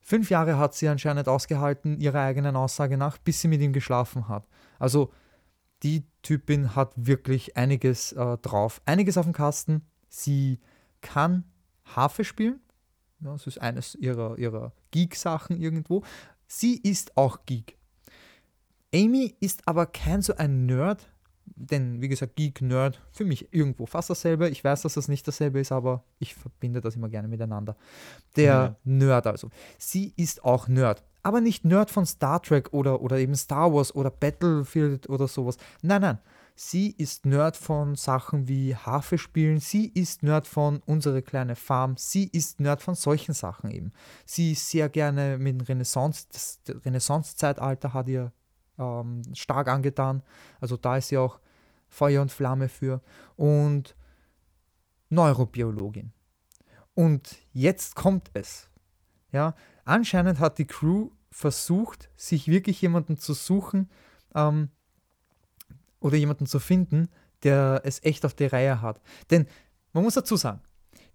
fünf Jahre hat sie anscheinend ausgehalten, ihrer eigenen Aussage nach, bis sie mit ihm geschlafen hat. Also die Typin hat wirklich einiges äh, drauf, einiges auf dem Kasten. Sie kann Harfe spielen. Ja, das ist eines ihrer, ihrer Geek-Sachen irgendwo. Sie ist auch Geek. Amy ist aber kein so ein Nerd, denn wie gesagt, Geek, Nerd, für mich irgendwo fast dasselbe. Ich weiß, dass das nicht dasselbe ist, aber ich verbinde das immer gerne miteinander. Der ja. Nerd also. Sie ist auch Nerd aber nicht Nerd von Star Trek oder, oder eben Star Wars oder Battlefield oder sowas. Nein, nein. Sie ist Nerd von Sachen wie Harfe spielen. Sie ist Nerd von unsere kleine Farm. Sie ist Nerd von solchen Sachen eben. Sie ist sehr gerne mit Renaissance, das Renaissance-Zeitalter hat ihr ähm, stark angetan. Also da ist sie auch Feuer und Flamme für. Und Neurobiologin. Und jetzt kommt es. Ja, anscheinend hat die Crew versucht, sich wirklich jemanden zu suchen ähm, oder jemanden zu finden, der es echt auf die Reihe hat. Denn man muss dazu sagen,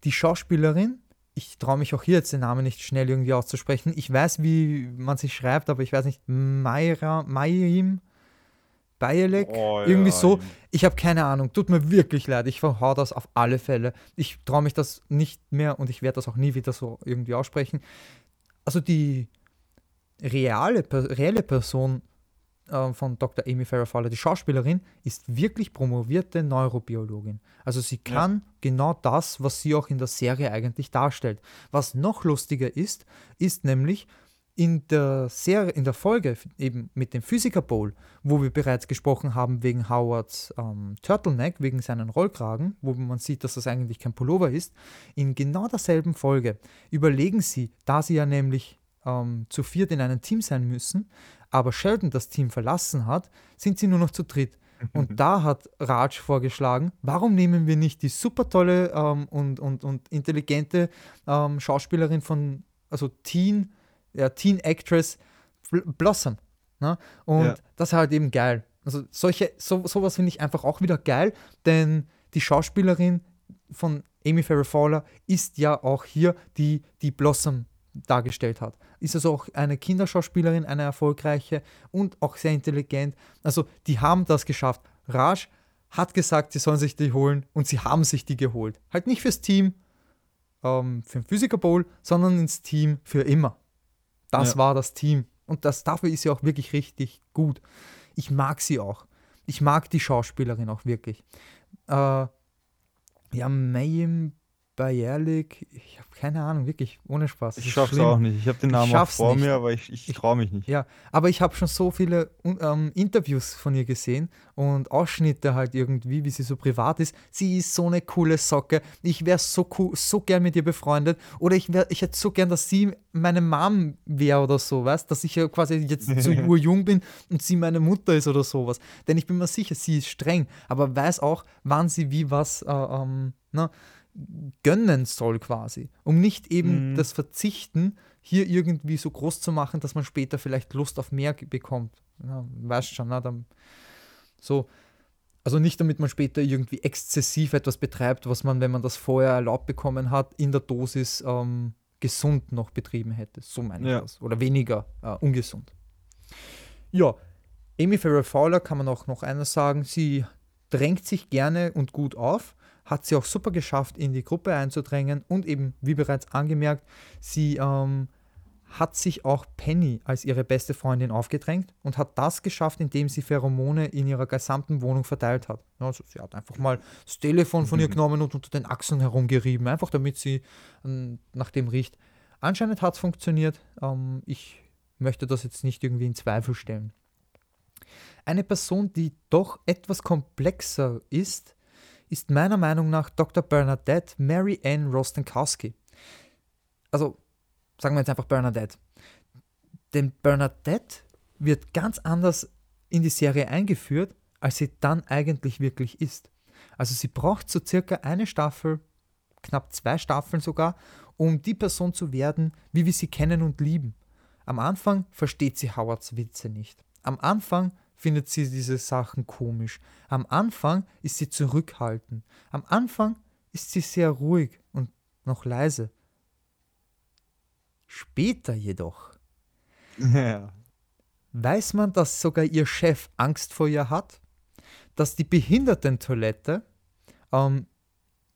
die Schauspielerin, ich traue mich auch hier jetzt den Namen nicht schnell irgendwie auszusprechen. Ich weiß, wie man sich schreibt, aber ich weiß nicht, Mayra, Mayim, Bayelek, oh, irgendwie ja. so. Ich habe keine Ahnung. Tut mir wirklich leid. Ich verhau das auf alle Fälle. Ich traue mich das nicht mehr und ich werde das auch nie wieder so irgendwie aussprechen also die reale, reelle Person äh, von Dr. Amy Farrah Fowler, die Schauspielerin, ist wirklich promovierte Neurobiologin. Also sie kann ja. genau das, was sie auch in der Serie eigentlich darstellt. Was noch lustiger ist, ist nämlich, in der Serie, in der Folge eben mit dem Physiker Bowl, wo wir bereits gesprochen haben wegen Howards ähm, Turtleneck, wegen seinen Rollkragen, wo man sieht, dass das eigentlich kein Pullover ist, in genau derselben Folge überlegen sie, da sie ja nämlich ähm, zu viert in einem Team sein müssen, aber Sheldon das Team verlassen hat, sind sie nur noch zu dritt. Und da hat Raj vorgeschlagen, warum nehmen wir nicht die super tolle ähm, und, und, und intelligente ähm, Schauspielerin von, also Teen, ja, Teen Actress Blossom. Ne? Und ja. das ist halt eben geil. Also solche, so, sowas finde ich einfach auch wieder geil, denn die Schauspielerin von Amy Farrah Fowler ist ja auch hier die, die Blossom dargestellt hat. Ist also auch eine Kinderschauspielerin, eine erfolgreiche und auch sehr intelligent. Also die haben das geschafft. Raj hat gesagt, sie sollen sich die holen und sie haben sich die geholt. Halt nicht fürs Team, ähm, für den Physiker Bowl, sondern ins Team für immer. Das ja. war das Team. Und das, dafür ist sie auch wirklich richtig gut. Ich mag sie auch. Ich mag die Schauspielerin auch wirklich. Äh, ja, Mayim Bayerlik, ich habe keine Ahnung, wirklich, ohne Spaß. Ich schaff's schlimm. auch nicht. Ich habe den Namen auch vor nicht. mir, aber ich, ich traue mich nicht. Ja, aber ich habe schon so viele ähm, Interviews von ihr gesehen und Ausschnitte halt irgendwie, wie sie so privat ist. Sie ist so eine coole Socke. Ich wäre so cool, so gern mit ihr befreundet. Oder ich, wär, ich hätte so gern, dass sie meine Mom wäre oder so, weißt dass ich ja quasi jetzt so urjung bin und sie meine Mutter ist oder sowas. Denn ich bin mir sicher, sie ist streng, aber weiß auch, wann sie wie was äh, ähm, ne, gönnen soll quasi, um nicht eben mhm. das Verzichten hier irgendwie so groß zu machen, dass man später vielleicht Lust auf mehr bekommt. Ja, weißt schon, na, dann so. Also nicht damit man später irgendwie exzessiv etwas betreibt, was man, wenn man das vorher erlaubt bekommen hat, in der Dosis ähm, gesund noch betrieben hätte. So meine ja. ich das. Oder weniger äh, ungesund. Ja, Amy Farrah Fowler kann man auch noch eines sagen, sie drängt sich gerne und gut auf hat sie auch super geschafft, in die Gruppe einzudrängen und eben, wie bereits angemerkt, sie ähm, hat sich auch Penny als ihre beste Freundin aufgedrängt und hat das geschafft, indem sie Pheromone in ihrer gesamten Wohnung verteilt hat. Also sie hat einfach mal das Telefon von ihr mhm. genommen und unter den Achseln herumgerieben, einfach damit sie ähm, nach dem riecht. Anscheinend hat es funktioniert. Ähm, ich möchte das jetzt nicht irgendwie in Zweifel stellen. Eine Person, die doch etwas komplexer ist, ist meiner Meinung nach Dr. Bernadette Mary Ann Rostenkowski. Also sagen wir jetzt einfach Bernadette. Denn Bernadette wird ganz anders in die Serie eingeführt, als sie dann eigentlich wirklich ist. Also sie braucht so circa eine Staffel, knapp zwei Staffeln sogar, um die Person zu werden, wie wir sie kennen und lieben. Am Anfang versteht sie Howards Witze nicht. Am Anfang findet sie diese Sachen komisch. Am Anfang ist sie zurückhaltend. Am Anfang ist sie sehr ruhig und noch leise. Später jedoch ja. weiß man, dass sogar ihr Chef Angst vor ihr hat, dass die Behindertentoilette ähm,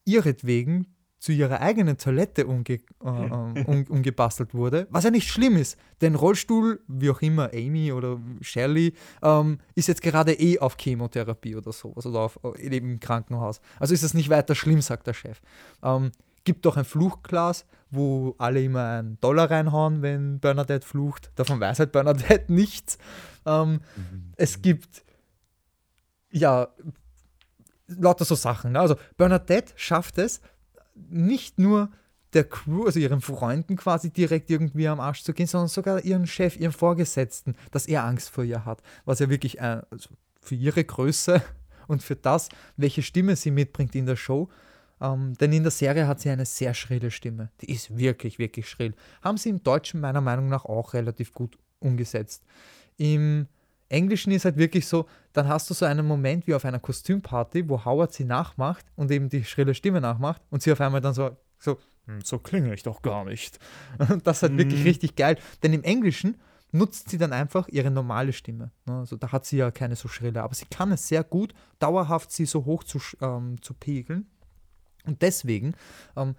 ihretwegen zu ihrer eigenen Toilette umge äh, ähm, um, umgebastelt wurde, was ja nicht schlimm ist, denn Rollstuhl, wie auch immer, Amy oder Shirley, ähm, ist jetzt gerade eh auf Chemotherapie oder sowas oder auf, äh, im Krankenhaus. Also ist das nicht weiter schlimm, sagt der Chef. Ähm, gibt doch ein Fluchglas, wo alle immer einen Dollar reinhauen, wenn Bernadette flucht. Davon weiß halt Bernadette nichts. Ähm, mhm. Es gibt ja lauter so Sachen. Ne? Also Bernadette schafft es, nicht nur der Crew, also ihren Freunden quasi direkt irgendwie am Arsch zu gehen, sondern sogar ihren Chef, ihren Vorgesetzten, dass er Angst vor ihr hat. Was ja wirklich äh, also für ihre Größe und für das, welche Stimme sie mitbringt in der Show. Ähm, denn in der Serie hat sie eine sehr schrille Stimme. Die ist wirklich, wirklich schrill. Haben sie im Deutschen meiner Meinung nach auch relativ gut umgesetzt. Im Englischen ist halt wirklich so, dann hast du so einen Moment wie auf einer Kostümparty, wo Howard sie nachmacht und eben die schrille Stimme nachmacht und sie auf einmal dann so, so, hm, so klinge ich doch gar nicht. Und das ist halt mm. wirklich mhm. richtig geil, denn im Englischen nutzt sie dann einfach ihre normale Stimme. Ne? Also da hat sie ja keine so schrille, aber sie kann es sehr gut, dauerhaft sie so hoch zu, ähm, zu pegeln. Und deswegen ähm,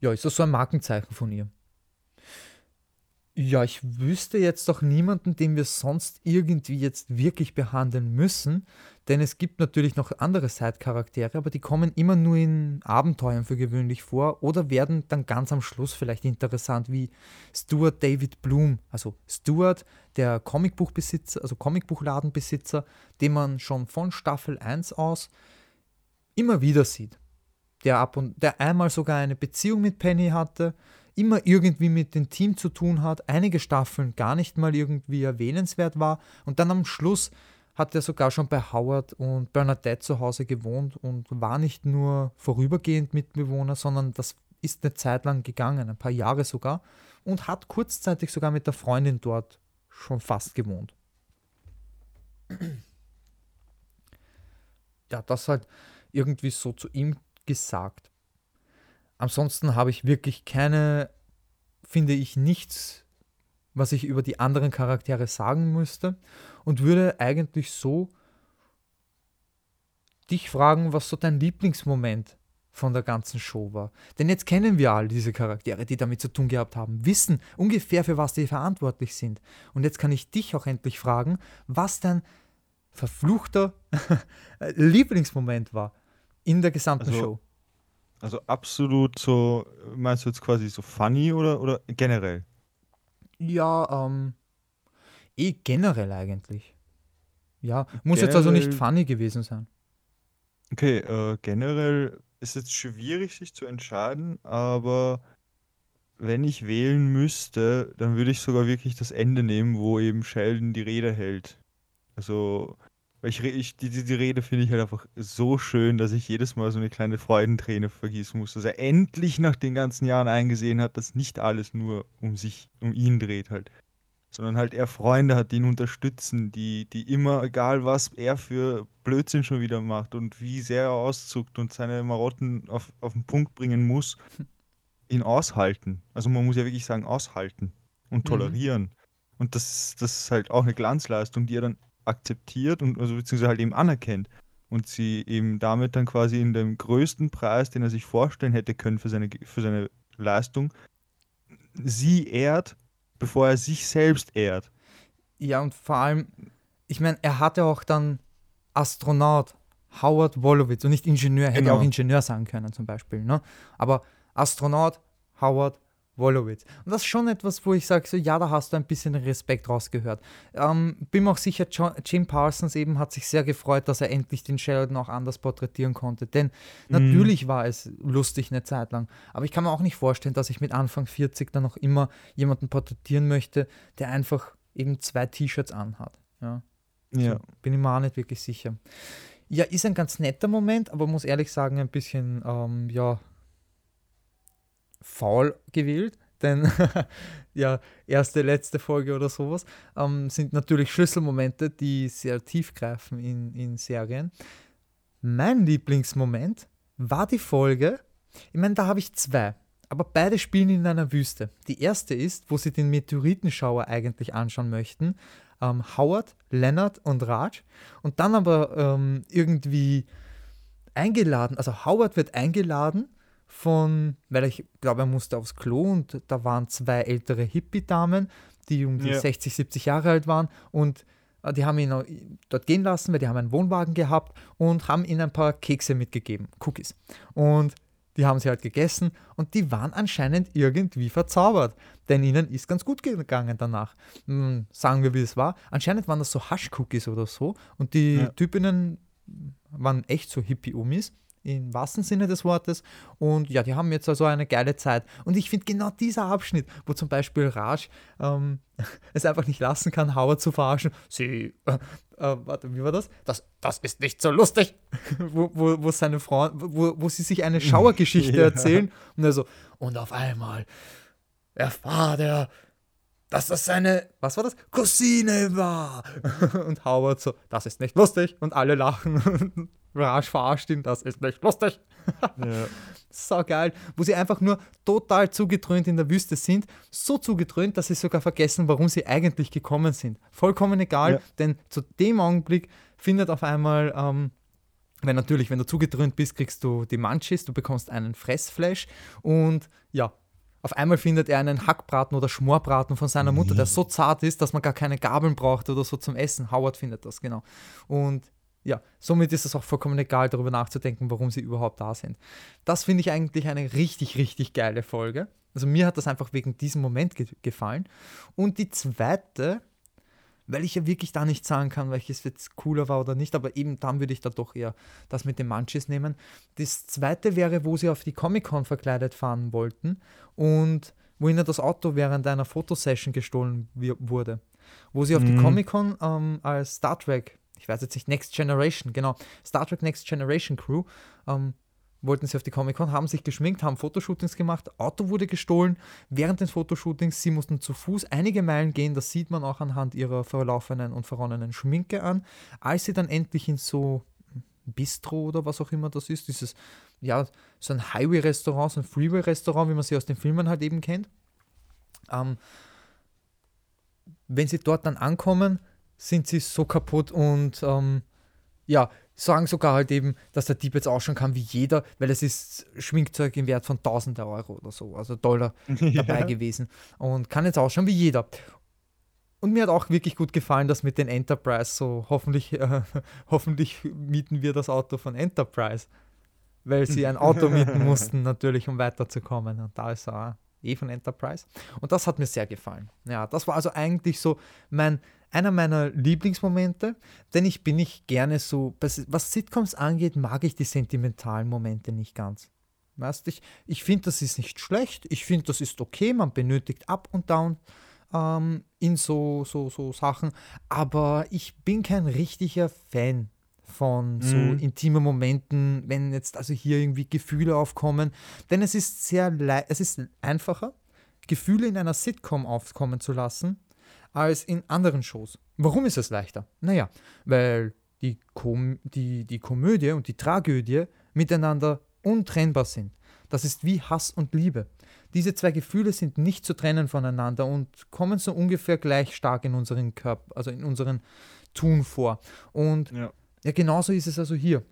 ja, ist das so ein Markenzeichen von ihr. Ja, ich wüsste jetzt doch niemanden, den wir sonst irgendwie jetzt wirklich behandeln müssen, denn es gibt natürlich noch andere Side-Charaktere, aber die kommen immer nur in Abenteuern für gewöhnlich vor oder werden dann ganz am Schluss vielleicht interessant, wie Stuart David Bloom, also Stuart, der Comicbuchbesitzer, also Comicbuchladenbesitzer, den man schon von Staffel 1 aus immer wieder sieht. Der ab und der einmal sogar eine Beziehung mit Penny hatte, immer irgendwie mit dem Team zu tun hat, einige Staffeln gar nicht mal irgendwie erwähnenswert war und dann am Schluss hat er sogar schon bei Howard und Bernadette zu Hause gewohnt und war nicht nur vorübergehend Mitbewohner, sondern das ist eine Zeit lang gegangen, ein paar Jahre sogar, und hat kurzzeitig sogar mit der Freundin dort schon fast gewohnt. Ja, das halt irgendwie so zu ihm gesagt. Ansonsten habe ich wirklich keine, finde ich, nichts, was ich über die anderen Charaktere sagen müsste und würde eigentlich so dich fragen, was so dein Lieblingsmoment von der ganzen Show war. Denn jetzt kennen wir all diese Charaktere, die damit zu tun gehabt haben, wissen ungefähr, für was die verantwortlich sind. Und jetzt kann ich dich auch endlich fragen, was dein verfluchter Lieblingsmoment war in der gesamten also, Show. Also absolut so, meinst du jetzt quasi so funny oder, oder generell? Ja, ähm, eh generell eigentlich. Ja, muss jetzt also nicht funny gewesen sein. Okay, äh, generell ist es schwierig, sich zu entscheiden, aber wenn ich wählen müsste, dann würde ich sogar wirklich das Ende nehmen, wo eben Sheldon die Rede hält. Also weil ich, ich die, die, die Rede finde ich halt einfach so schön, dass ich jedes Mal so eine kleine Freudenträne vergießen muss, dass er endlich nach den ganzen Jahren eingesehen hat, dass nicht alles nur um sich, um ihn dreht halt. Sondern halt er Freunde hat, die ihn unterstützen, die, die immer, egal was er für Blödsinn schon wieder macht und wie sehr er auszuckt und seine Marotten auf, auf den Punkt bringen muss, ihn aushalten. Also man muss ja wirklich sagen, aushalten und mhm. tolerieren. Mhm. Und das, das ist halt auch eine Glanzleistung, die er dann akzeptiert und also beziehungsweise halt eben anerkennt und sie eben damit dann quasi in dem größten Preis, den er sich vorstellen hätte können für seine, für seine Leistung, sie ehrt bevor er sich selbst ehrt. Ja, und vor allem, ich meine, er hatte auch dann Astronaut Howard Wolowitz und nicht Ingenieur, hätte Genau. auch Ingenieur sagen können zum Beispiel. Ne? Aber Astronaut Howard Wolowitz. Und das ist schon etwas, wo ich sage, so, ja, da hast du ein bisschen Respekt rausgehört. Ähm, bin mir auch sicher, Jo- Jim Parsons eben hat sich sehr gefreut, dass er endlich den Sheldon auch anders porträtieren konnte. Denn natürlich war es lustig eine Zeit lang. Aber ich kann mir auch nicht vorstellen, dass ich mit Anfang 40 dann noch immer jemanden porträtieren möchte, der einfach eben zwei T-Shirts anhat. Ja. Ja. So, bin ich mir auch nicht wirklich sicher. Ja, ist ein ganz netter Moment, aber muss ehrlich sagen, ein bisschen, ähm, ja, faul gewählt. Denn, ja, erste, letzte Folge oder sowas ähm, sind natürlich Schlüsselmomente, die sehr tiefgreifen in, in Serien. Mein Lieblingsmoment war die Folge, ich meine, da habe ich zwei, aber beide spielen in einer Wüste. Die erste ist, wo sie den Meteoritenschauer eigentlich anschauen möchten. Ähm, Howard, Leonard und Raj. Und dann aber ähm, irgendwie eingeladen, also Howard wird eingeladen von, weil ich glaube, er musste aufs Klo und da waren zwei ältere Hippie-Damen, die um die Ja. 60, 70 Jahre alt waren und äh, die haben ihn dort gehen lassen, weil die haben einen Wohnwagen gehabt und haben ihm ein paar Kekse mitgegeben, Cookies. Und die haben sie halt gegessen und die waren anscheinend irgendwie verzaubert, denn ihnen ist ganz gut gegangen danach. Hm, sagen wir, wie es war. Anscheinend waren das so Hasch-Cookies oder so und die Ja. Typinnen waren echt so Hippie-Umis im wahrsten Sinne des Wortes. Und ja, die haben jetzt also eine geile Zeit. Und ich finde genau dieser Abschnitt, wo zum Beispiel Raj ähm, es einfach nicht lassen kann, Howard zu verarschen. Sie, äh, äh, warte, wie war das? Das, das ist nicht so lustig. wo, wo, wo seine Frau, wo, wo sie sich eine Schauergeschichte Ja. erzählen. Und er so, und auf einmal erfahrt er, dass das seine, was war das? Cousine war. Und Howard so, das ist nicht lustig. Und alle lachen. Raj verarscht ihn, das ist nicht lustig. Ja. So geil. Wo sie einfach nur total zugedröhnt in der Wüste sind. So zugedröhnt, dass sie sogar vergessen, warum sie eigentlich gekommen sind. Vollkommen egal, Ja. denn zu dem Augenblick findet auf einmal, ähm, wenn natürlich, wenn du zugedröhnt bist, kriegst du die Munchies, du bekommst einen Fressflash und ja, auf einmal findet er einen Hackbraten oder Schmorbraten von seiner Mutter, der so zart ist, dass man gar keine Gabeln braucht oder so zum Essen. Howard findet das, genau. Und ja, somit ist es auch vollkommen egal, darüber nachzudenken, warum sie überhaupt da sind. Das finde ich eigentlich eine richtig, richtig geile Folge. Also mir hat das einfach wegen diesem Moment ge gefallen. Und die zweite, weil ich ja wirklich da nicht sagen kann, welches jetzt cooler war oder nicht, aber eben dann würde ich da doch eher das mit den Munchies nehmen. Das zweite wäre, wo sie auf die Comic-Con verkleidet fahren wollten und wo ihnen das Auto während einer Fotosession gestohlen wurde. Wo sie auf die Mhm. Comic-Con ähm, als Star Trek, ich weiß jetzt nicht, Next Generation, genau, Star Trek Next Generation Crew, ähm, wollten sie auf die Comic-Con, haben sich geschminkt, haben Fotoshootings gemacht, Auto wurde gestohlen. Während des Fotoshootings, sie mussten zu Fuß einige Meilen gehen, das sieht man auch anhand ihrer verlaufenen und verronnenen Schminke an. Als sie dann endlich in so Bistro oder was auch immer das ist, dieses, ja, so ein Highway-Restaurant, so ein Freeway-Restaurant, wie man sie aus den Filmen halt eben kennt. Ähm, wenn sie dort dann ankommen, sind sie so kaputt und ähm, ja, sagen sogar halt eben, dass der Dieb jetzt ausschauen kann wie jeder, weil es ist Schminkzeug im Wert von tausende Euro oder so, also Dollar dabei Ja. gewesen und kann jetzt ausschauen wie jeder. Und mir hat auch wirklich gut gefallen, dass mit den Enterprise so hoffentlich, äh, hoffentlich mieten wir das Auto von Enterprise, weil sie ein Auto mieten mussten natürlich, um weiterzukommen. Und da ist er eh von Enterprise. Und das hat mir sehr gefallen. Ja, das war also eigentlich so mein, einer meiner Lieblingsmomente, denn ich bin nicht gerne so, was Sitcoms angeht, mag ich die sentimentalen Momente nicht ganz. Weißt, ich ich finde, das ist nicht schlecht, ich finde, das ist okay, man benötigt Up und Down ähm, in so, so, so Sachen, aber ich bin kein richtiger Fan von so Mhm. intimen Momenten, wenn jetzt also hier irgendwie Gefühle aufkommen, denn es ist sehr es ist einfacher, Gefühle in einer Sitcom aufkommen zu lassen, als in anderen Shows. Warum ist es leichter? Naja, weil die, Kom die, die Komödie und die Tragödie miteinander untrennbar sind. Das ist wie Hass und Liebe. Diese zwei Gefühle sind nicht zu trennen voneinander und kommen so ungefähr gleich stark in unseren Körper, also in unseren Tun vor. Und Ja. ja, genauso ist es also hier.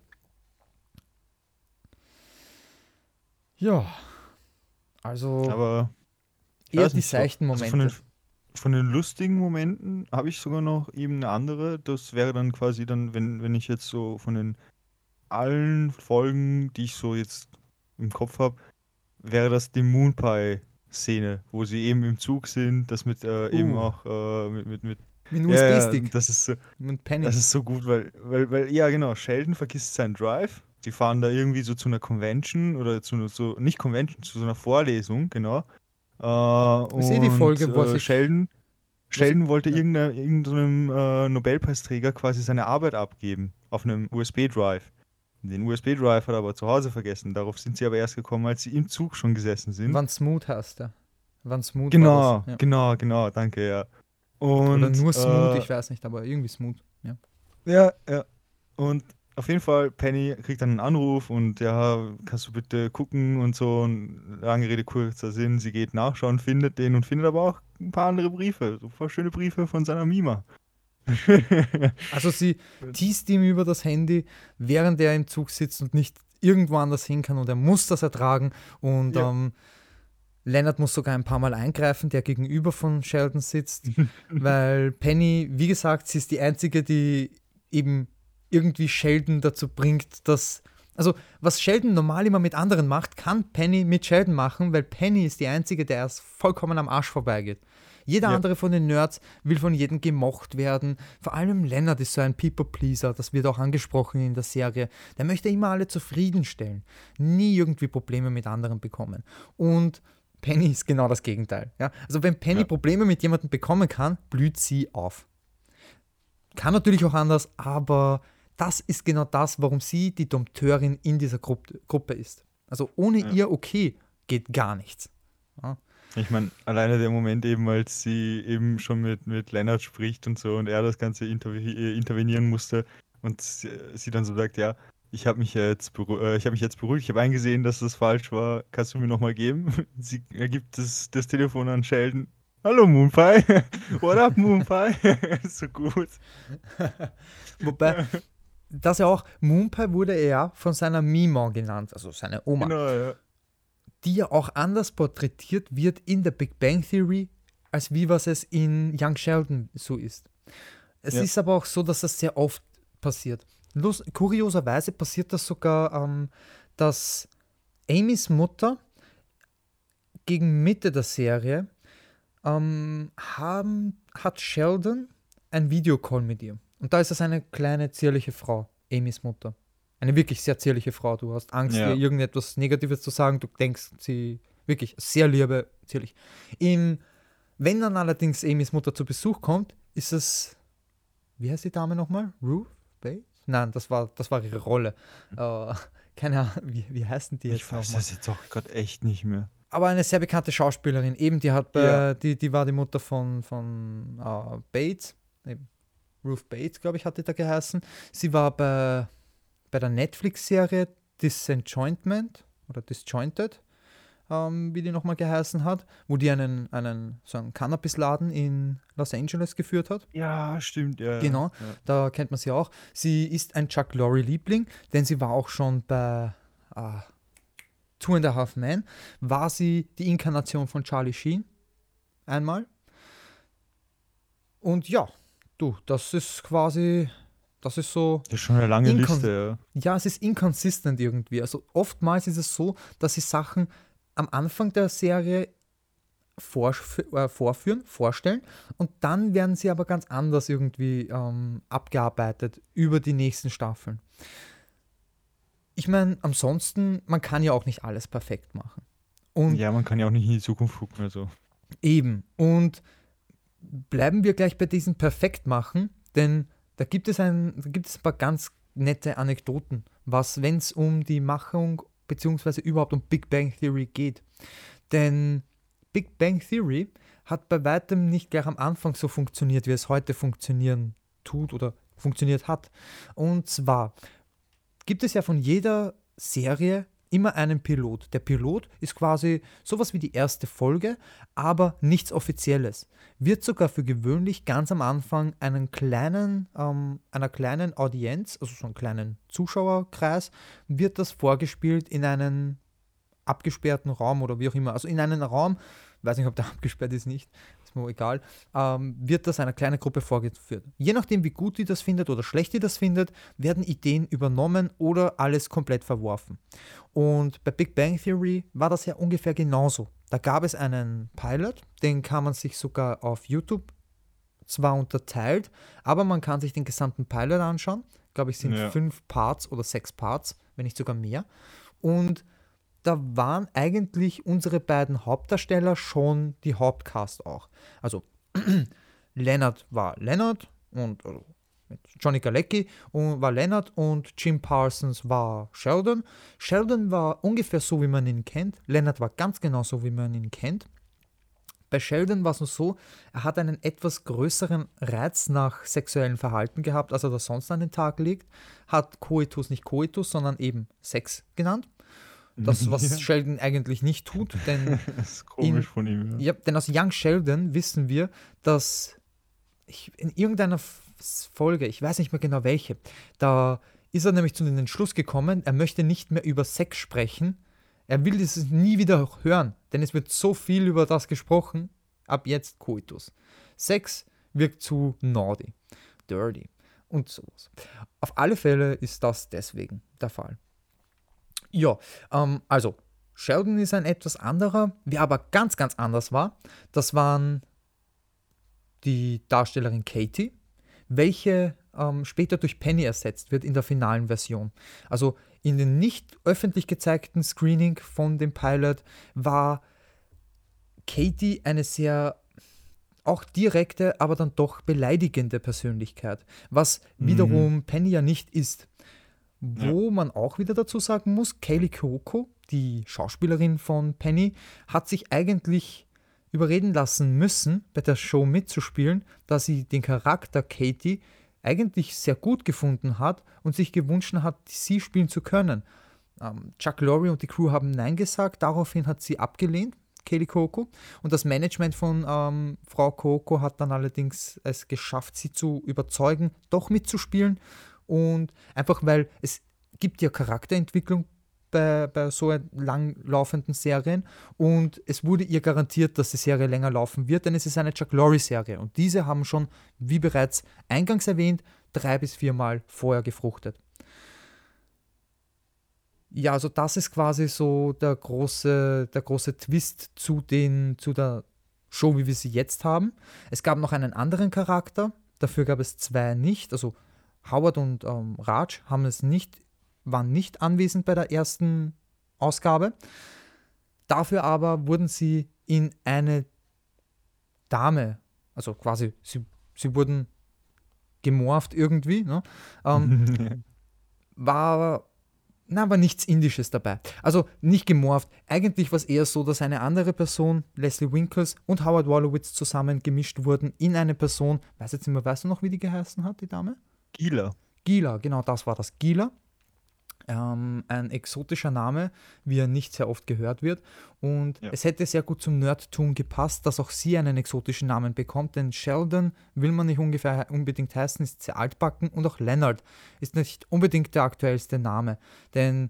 Ja, also Aber eher die seichten also Momente. den, von den lustigen Momenten habe ich sogar noch eben eine andere. Das wäre dann quasi dann, wenn, wenn ich jetzt so von den allen Folgen, die ich so jetzt im Kopf habe, wäre das die Moonpie-Szene, wo sie eben im Zug sind, das mit äh, eben Uh. auch äh, mit, mit, mit Mit einem ja, USB-Stick. das ist so, das ist so gut, weil, weil, weil, ja genau, Sheldon vergisst seinen Drive. Die fahren da irgendwie so zu einer Convention oder zu einer, so, nicht Convention, zu so einer Vorlesung, genau. Äh, Ist eh die Folge, wo äh, sich- Sheldon, Sheldon wollte ja. irgendeiner- irgendeinem äh, Nobelpreisträger quasi seine Arbeit abgeben auf einem USB-Drive. Den USB-Drive hat er aber zu Hause vergessen. Darauf sind sie aber erst gekommen, als sie im Zug schon gesessen sind. Wann Smooth heißt der. Wann Smooth genau. Ja. genau, genau, danke, ja. Und, Oder nur Smooth, äh, ich weiß nicht, aber irgendwie Smooth. Ja. Ja, ja. Und auf jeden Fall, Penny kriegt dann einen Anruf und ja, kannst du bitte gucken und so. Und lange Rede, kurzer Sinn, sie geht nachschauen, findet den und findet aber auch ein paar andere Briefe. So voll schöne Briefe von seiner Mima. Also sie teast ihm über das Handy, während er im Zug sitzt und nicht irgendwo anders hin kann und er muss das ertragen und Ja. ähm, Leonard muss sogar ein paar Mal eingreifen, der gegenüber von Sheldon sitzt, weil Penny, wie gesagt, sie ist die Einzige, die eben irgendwie Sheldon dazu bringt, dass also was Sheldon normal immer mit anderen macht, kann Penny mit Sheldon machen, weil Penny ist die Einzige, der erst vollkommen am Arsch vorbeigeht. Jeder Ja. andere von den Nerds will von jedem gemocht werden. Vor allem Leonard ist so ein People-Pleaser, das wird auch angesprochen in der Serie. Der möchte immer alle zufriedenstellen, nie irgendwie Probleme mit anderen bekommen. Und Penny ist genau das Gegenteil. Ja? Also wenn Penny Ja. Probleme mit jemandem bekommen kann, blüht sie auf. Kann natürlich auch anders, aber das ist genau das, warum sie die Dompteurin in dieser Gruppe, Gruppe ist. Also ohne Ja. ihr okay geht gar nichts. Ich meine, alleine der Moment eben, als sie eben schon mit, mit Leonard spricht und so und er das Ganze interve äh, intervenieren musste und sie, sie dann so sagt, ja, ich habe mich jetzt äh, ich habe mich jetzt beruhigt, ich habe eingesehen, dass das falsch war, kannst du mir nochmal geben? Sie ergibt das, das Telefon an Sheldon. Hallo Moonpie, what up Moonpie? so gut. Wobei, das ja auch, Moonpie wurde er ja von seiner Mima genannt, also seine Oma, Genau, ja. die ja auch anders porträtiert wird in der Big Bang Theory, als wie was es in Young Sheldon so ist. Es Ja. ist aber auch so, dass das sehr oft passiert. Lus kurioserweise passiert das sogar, ähm, dass Amys Mutter gegen Mitte der Serie ähm, haben, hat Sheldon ein Videocall mit ihr. Und da ist es eine kleine, zierliche Frau, Amys Mutter. Eine wirklich sehr zierliche Frau. Du hast Angst, Ja. ihr irgendetwas Negatives zu sagen. Du denkst, sie wirklich sehr liebe, zierlich. Im, wenn dann allerdings Amys Mutter zu Besuch kommt, ist es, wie heißt die Dame nochmal? Ruth Bates? Nein, das war, das war ihre Rolle. Äh, keine Ahnung, wie, wie heißen die jetzt Ich weiß nochmal? das jetzt auch gerade echt nicht mehr. aber eine sehr bekannte Schauspielerin, eben, die hat bei, Ja. die, die war die Mutter von, von äh, Bates, eben, Ruth Bates, glaube ich, hat die da geheißen. Sie war bei, bei der Netflix-Serie Disenchantment oder Disjointed, ähm, wie die nochmal geheißen hat, wo die einen, einen so einen Cannabisladen in Los Angeles geführt hat. Ja, stimmt, ja. Genau. Ja. Da kennt man sie auch. Sie ist ein Chuck Lorre-Liebling, denn sie war auch schon bei ah, Two and a Half Men, war sie die Inkarnation von Charlie Sheen einmal. Und ja, du, das ist quasi, das ist so, Das ist schon eine lange Liste, ja. ja, es ist inconsistent irgendwie. Also oftmals ist es so, dass sie Sachen am Anfang der Serie vorf äh, vorführen, vorstellen und dann werden sie aber ganz anders irgendwie ähm, abgearbeitet über die nächsten Staffeln. Ich meine, ansonsten, man kann ja auch nicht alles perfekt machen. Und Ja, man kann ja auch nicht in die Zukunft gucken, also. Eben. Und bleiben wir gleich bei diesem Perfekt machen, denn da gibt es ein, da gibt es ein paar ganz nette Anekdoten, was, wenn es um die Machung beziehungsweise überhaupt um Big Bang Theory geht. Denn Big Bang Theory hat bei weitem nicht gleich am Anfang so funktioniert, wie es heute funktionieren tut oder funktioniert hat. Und zwar gibt es ja von jeder Serie immer einen Pilot. Der Pilot ist quasi sowas wie die erste Folge, aber nichts Offizielles. Wird sogar für gewöhnlich ganz am Anfang einen kleinen, ähm, einer kleinen Audienz, also so einen kleinen Zuschauerkreis, wird das vorgespielt in einen abgesperrten Raum oder wie auch immer. Also in einen Raum, weiß nicht, ob der abgesperrt ist, nicht. Ist mir egal, ähm, wird das einer kleinen Gruppe vorgeführt. Je nachdem, wie gut die das findet oder schlecht die das findet, werden Ideen übernommen oder alles komplett verworfen. Und bei Big Bang Theory war das ja ungefähr genauso. Da gab es einen Pilot, den kann man sich sogar auf YouTube zwar unterteilt, aber man kann sich den gesamten Pilot anschauen. Glaube, ich sind ja. fünf Parts oder sechs Parts, wenn nicht sogar mehr. Und da waren eigentlich unsere beiden Hauptdarsteller schon die Hauptcast auch. Also Leonard war Leonard und also Johnny Galecki und war Leonard und Jim Parsons war Sheldon. Sheldon war ungefähr so, wie man ihn kennt. Leonard war ganz genau so, wie man ihn kennt. Bei Sheldon war es nur so, er hat einen etwas größeren Reiz nach sexuellem Verhalten gehabt, als er das sonst an den Tag legt. Hat Coitus nicht Coitus, sondern eben Sex genannt. Das, was ja. Sheldon eigentlich nicht tut. Denn das ist komisch in, von ihm. Ja. ja, denn aus Young Sheldon wissen wir, dass ich, in irgendeiner Folge, ich weiß nicht mehr genau welche, da ist er nämlich zu dem Entschluss gekommen, er möchte nicht mehr über Sex sprechen. Er will das nie wieder hören, denn es wird so viel über das gesprochen. Ab jetzt Coitus. Sex wirkt zu naughty, dirty und sowas. Auf alle Fälle ist das deswegen der Fall. Ja, ähm, also Sheldon ist ein etwas anderer. Wer aber ganz, ganz anders war, das waren die Darstellerin Katie, welche ähm, später durch Penny ersetzt wird in der finalen Version. Also in den nicht öffentlich gezeigten Screening von dem Pilot war Katie eine sehr auch direkte, aber dann doch beleidigende Persönlichkeit, was mhm. wiederum mhm. Penny ja nicht ist. Wo ja. man auch wieder dazu sagen muss, Kaylee Cuoco, die Schauspielerin von Penny, hat sich eigentlich überreden lassen müssen, bei der Show mitzuspielen, da sie den Charakter Katie eigentlich sehr gut gefunden hat und sich gewünscht hat, sie spielen zu können. Ähm, Chuck Lorre und die Crew haben Nein gesagt, daraufhin hat sie abgelehnt, Kaylee Coco. Und das Management von ähm, Frau Coco hat dann allerdings es geschafft, sie zu überzeugen, doch mitzuspielen. Und einfach weil es gibt ja Charakterentwicklung bei, bei so langlaufenden Serien und es wurde ihr garantiert, dass die Serie länger laufen wird, denn es ist eine Chuck Lorre-Serie und diese haben schon, wie bereits eingangs erwähnt, drei bis viermal vorher gefruchtet. Ja, also das ist quasi so der große, der große Twist zu, den, zu der Show, wie wir sie jetzt haben. Es gab noch einen anderen Charakter, dafür gab es zwei nicht. Also Howard und ähm, Raj haben es nicht waren nicht anwesend bei der ersten Ausgabe. Dafür aber wurden sie in eine Dame, also quasi, sie, sie wurden gemorpht irgendwie. Ne? Ähm, war, na, aber nichts Indisches dabei. Also nicht gemorpht. Eigentlich war es eher so, dass eine andere Person, Leslie Winkles und Howard Wolowitz zusammen gemischt wurden in eine Person, weiß jetzt nicht mehr, weißt du noch, wie die geheißen hat, die Dame? Gila. Gila, genau das war das. Gila ähm, ein exotischer Name, wie er nicht sehr oft gehört wird. Und ja. es hätte sehr gut zum Nerdtum gepasst, dass auch sie einen exotischen Namen bekommt, denn Sheldon will man nicht ungefähr unbedingt heißen, ist sehr altbacken und auch Leonard ist nicht unbedingt der aktuellste Name, denn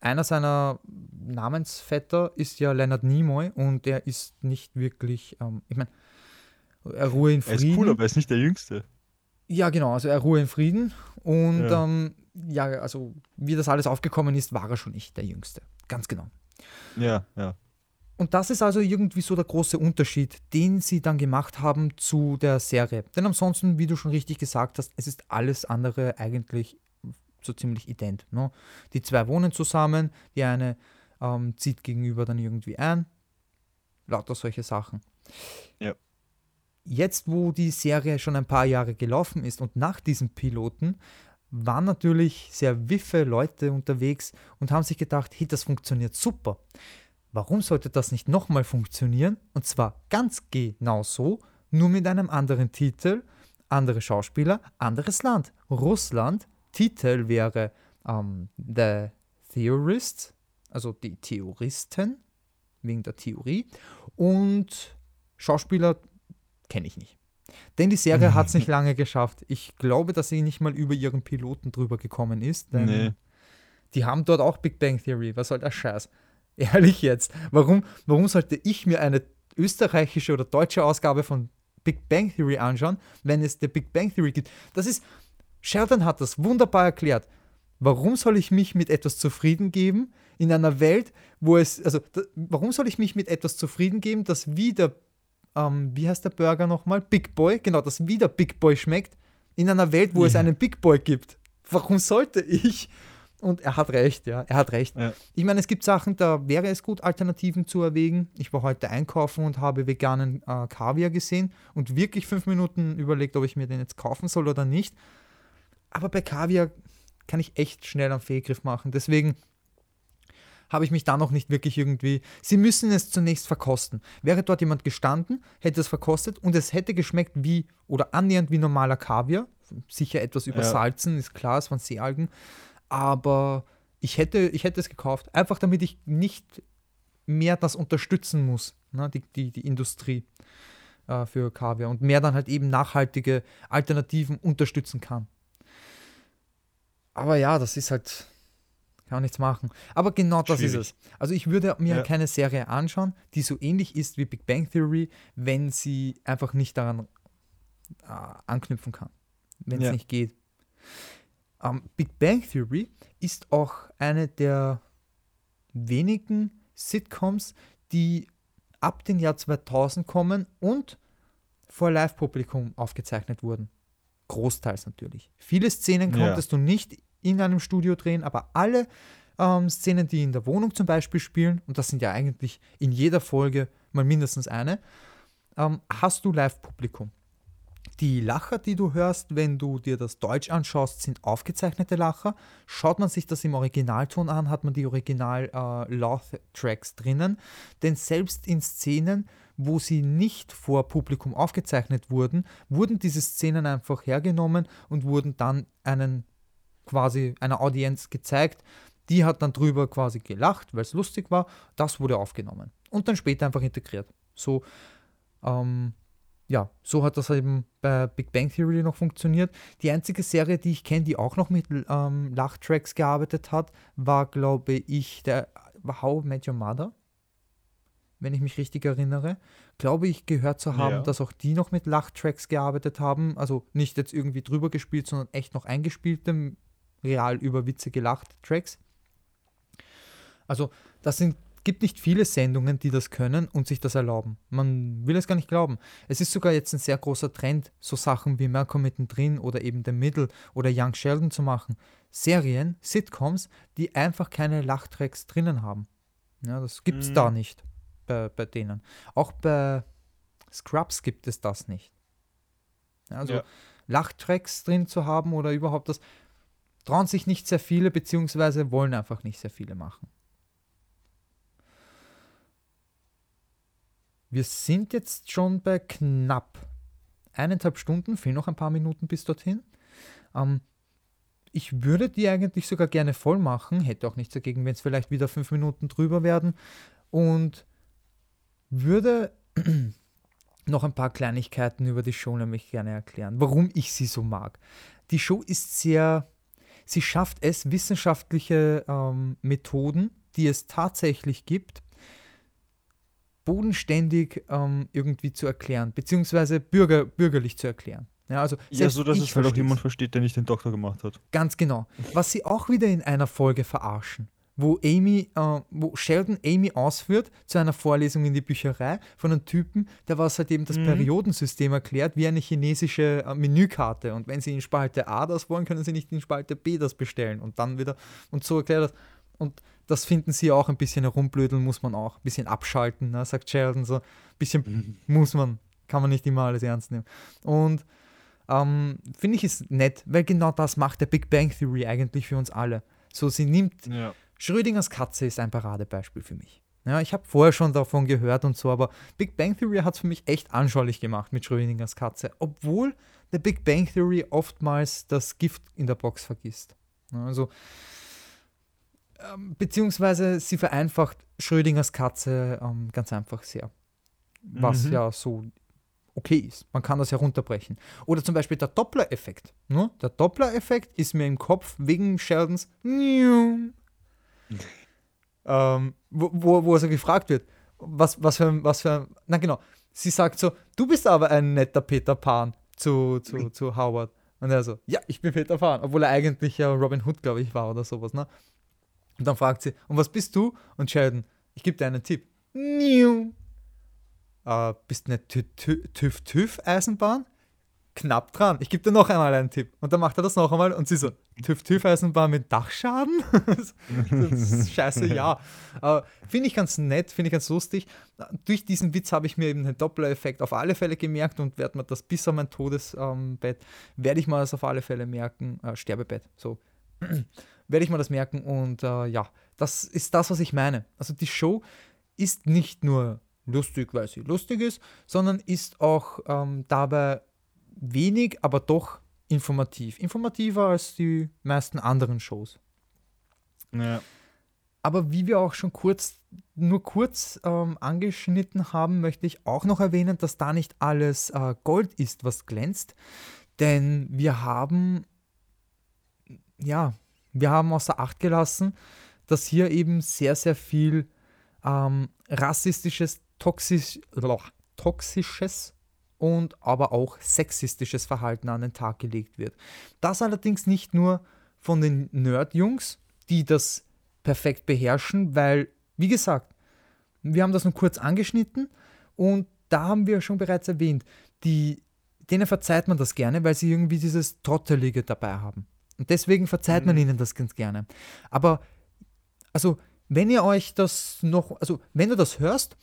einer seiner Namensvetter ist ja Leonard Nimoy und er ist nicht wirklich, ähm, ich meine, er ruhe in Frieden. Er ist cool, aber er ist nicht der Jüngste. Ja, genau, also er ruhe in Frieden und ja. ähm, ja, also wie das alles aufgekommen ist, war er schon nicht der Jüngste. Ganz genau. Ja, ja. Und das ist also irgendwie so der große Unterschied, den sie dann gemacht haben zu der Serie. Denn ansonsten, wie du schon richtig gesagt hast, es ist alles andere eigentlich so ziemlich ident. Ne? Die zwei wohnen zusammen, die eine ähm, zieht gegenüber dann irgendwie ein. Lauter solche Sachen. Ja. Jetzt, wo die Serie schon ein paar Jahre gelaufen ist und nach diesem Piloten, waren natürlich sehr wiffe Leute unterwegs und haben sich gedacht, hey, das funktioniert super. Warum sollte das nicht nochmal funktionieren? Und zwar ganz genau so, nur mit einem anderen Titel, andere Schauspieler, anderes Land. Russland, Titel wäre ähm, The Theorists, also die Theoristen, wegen der Theorie. Und Schauspieler kenne ich nicht. Denn die Serie hat es nicht lange geschafft. Ich glaube, dass sie nicht mal über ihren Piloten drüber gekommen ist. Denn nee. die haben dort auch Big Bang Theory. Was soll der Scheiß? Ehrlich jetzt. Warum, warum sollte ich mir eine österreichische oder deutsche Ausgabe von Big Bang Theory anschauen, wenn es der Big Bang Theory gibt. Das ist, Sheldon hat das wunderbar erklärt. Warum soll ich mich mit etwas zufrieden geben in einer Welt, wo es, also warum soll ich mich mit etwas zufrieden geben, das wieder, ähm, wie heißt der Burger nochmal? Big Boy, genau, das wieder Big Boy schmeckt, in einer Welt, wo ja. es einen Big Boy gibt. Warum sollte ich? Und er hat recht, ja, er hat recht. Ja. Ich meine, es gibt Sachen, da wäre es gut, Alternativen zu erwägen. Ich war heute einkaufen und habe veganen äh, Kaviar gesehen und wirklich fünf Minuten überlegt, ob ich mir den jetzt kaufen soll oder nicht. Aber bei Kaviar kann ich echt schnell einen Fehlgriff machen. Deswegen habe ich mich da noch nicht wirklich irgendwie. Sie müssen es zunächst verkosten. Wäre dort jemand gestanden, hätte es verkostet und es hätte geschmeckt wie oder annähernd wie normaler Kaviar. Sicher etwas übersalzen, ja. ist klar, es waren Seealgen. Aber ich hätte, ich hätte es gekauft, einfach damit ich nicht mehr das unterstützen muss, ne, die, die, die Industrie äh, für Kaviar und mehr dann halt eben nachhaltige Alternativen unterstützen kann. Aber ja, das ist halt, kann man nichts machen. Aber genau das Schwierig. ist es. Also ich würde mir ja. keine Serie anschauen, die so ähnlich ist wie Big Bang Theory, wenn sie einfach nicht daran äh, anknüpfen kann. Wenn es ja. nicht geht. Ähm, Big Bang Theory ist auch eine der wenigen Sitcoms, die ab dem Jahr 2000 kommen und vor Live-Publikum aufgezeichnet wurden. Großteils natürlich. Viele Szenen konntest ja. du nicht in einem Studio drehen, aber alle ähm, Szenen, die in der Wohnung zum Beispiel spielen, und das sind ja eigentlich in jeder Folge mal mindestens eine, ähm, hast du Live-Publikum. Die Lacher, die du hörst, wenn du dir das Deutsch anschaust, sind aufgezeichnete Lacher. Schaut man sich das im Originalton an, hat man die Original-Laugh-Tracks äh, drinnen. Denn selbst in Szenen, wo sie nicht vor Publikum aufgezeichnet wurden, wurden diese Szenen einfach hergenommen und wurden dann einen quasi einer Audienz gezeigt. Die hat dann drüber quasi gelacht, weil es lustig war. Das wurde aufgenommen und dann später einfach integriert. So, ähm, ja, so hat das eben bei Big Bang Theory noch funktioniert. Die einzige Serie, die ich kenne, die auch noch mit ähm, Lachtracks gearbeitet hat, war, glaube ich, der How I Met Your Mother. Wenn ich mich richtig erinnere. Glaube ich, gehört zu haben, ja. dass auch die noch mit Lachtracks gearbeitet haben. Also nicht jetzt irgendwie drüber gespielt, sondern echt noch eingespielte real über Witze gelacht Tracks. Also das sind, gibt nicht viele Sendungen, die das können und sich das erlauben. Man will es gar nicht glauben. Es ist sogar jetzt ein sehr großer Trend, so Sachen wie Malcolm mittendrin oder eben The Middle oder Young Sheldon zu machen. Serien, Sitcoms, die einfach keine Lachtracks drinnen haben. Ja, das gibt es mhm. da nicht bei, bei denen. Auch bei Scrubs gibt es das nicht. Also ja. Lachtracks drin zu haben oder überhaupt das, trauen sich nicht sehr viele, beziehungsweise wollen einfach nicht sehr viele machen. Wir sind jetzt schon bei knapp eineinhalb Stunden, fehlen noch ein paar Minuten bis dorthin. Ähm, ich würde die eigentlich sogar gerne voll machen, hätte auch nichts dagegen, wenn es vielleicht wieder fünf Minuten drüber werden und würde noch ein paar Kleinigkeiten über die Show nämlich gerne erklären, warum ich sie so mag. Die Show ist sehr Sie schafft es, wissenschaftliche ähm, Methoden, die es tatsächlich gibt, bodenständig ähm, irgendwie zu erklären, beziehungsweise bürger, bürgerlich zu erklären. Ja, also ja, so dass es halt auch jemand versteht, der nicht den Doktor gemacht hat. Ganz genau. Was sie auch wieder in einer Folge verarschen wo Amy, äh, wo Sheldon Amy ausführt zu einer Vorlesung in die Bücherei von einem Typen, der was halt eben das mhm. Periodensystem erklärt, wie eine chinesische äh, Menükarte. Und wenn sie in Spalte A das wollen, können sie nicht in Spalte B das bestellen. Und dann wieder, und so erklärt das. Und das finden sie auch ein bisschen herumblödeln, muss man auch ein bisschen abschalten, ne, sagt Sheldon so. Ein bisschen mhm. muss man, kann man nicht immer alles ernst nehmen. Und ähm, finde ich es nett, weil genau das macht der Big Bang Theory eigentlich für uns alle. So, sie nimmt. Ja Schrödingers Katze ist ein Paradebeispiel für mich. Ja, ich habe vorher schon davon gehört und so, aber Big Bang Theory hat es für mich echt anschaulich gemacht mit Schrödingers Katze, obwohl der Big Bang Theory oftmals das Gift in der Box vergisst. Ja, also, ähm, beziehungsweise sie vereinfacht Schrödingers Katze ähm, ganz einfach sehr. Was mhm. ja so okay ist. Man kann das herunterbrechen. Oder zum Beispiel der Doppler-Effekt. Ne? Der Doppler-Effekt ist mir im Kopf wegen Sheldons ähm, wo, wo, wo also gefragt wird, was, was für, was für, na genau, sie sagt so, du bist aber ein netter Peter Pan zu, zu, zu Howard. Und er so, ja, ich bin Peter Pan, obwohl er eigentlich ja Robin Hood, glaube ich, war oder sowas, ne? Und dann fragt sie, und was bist du? Und Sheldon, ich gebe dir einen Tipp. Äh, bist eine TÜV-TÜV-Eisenbahn? Knapp dran. Ich gebe dir noch einmal einen Tipp. Und dann macht er das noch einmal und sie so, TÜV-TÜV-Eisenbahn mit Dachschaden? scheiße, ja. Äh, finde ich ganz nett, finde ich ganz lustig. Durch diesen Witz habe ich mir eben den Doppler-Effekt auf alle Fälle gemerkt und werde mir das bis an mein Todesbett, werde ich mal das auf alle Fälle merken. Äh, Sterbebett, so werde ich mal das merken. Und äh, ja, das ist das, was ich meine. Also die Show ist nicht nur lustig, weil sie lustig ist, sondern ist auch ähm, dabei wenig, aber doch informativ. Informativer als die meisten anderen Shows. Ja. Aber wie wir auch schon kurz, nur kurz ähm, angeschnitten haben, möchte ich auch noch erwähnen, dass da nicht alles äh, Gold ist, was glänzt. Denn wir haben, ja, wir haben außer Acht gelassen, dass hier eben sehr, sehr viel ähm, rassistisches, toxisch, toxisches und aber auch sexistisches Verhalten an den Tag gelegt wird. Das allerdings nicht nur von den Nerd-Jungs, die das perfekt beherrschen, weil, wie gesagt, wir haben das nur kurz angeschnitten und da haben wir schon bereits erwähnt, die, denen verzeiht man das gerne, weil sie irgendwie dieses Trottelige dabei haben. Und deswegen verzeiht man mhm. ihnen das ganz gerne. Aber, also, wenn ihr euch das noch, also, wenn du das hörst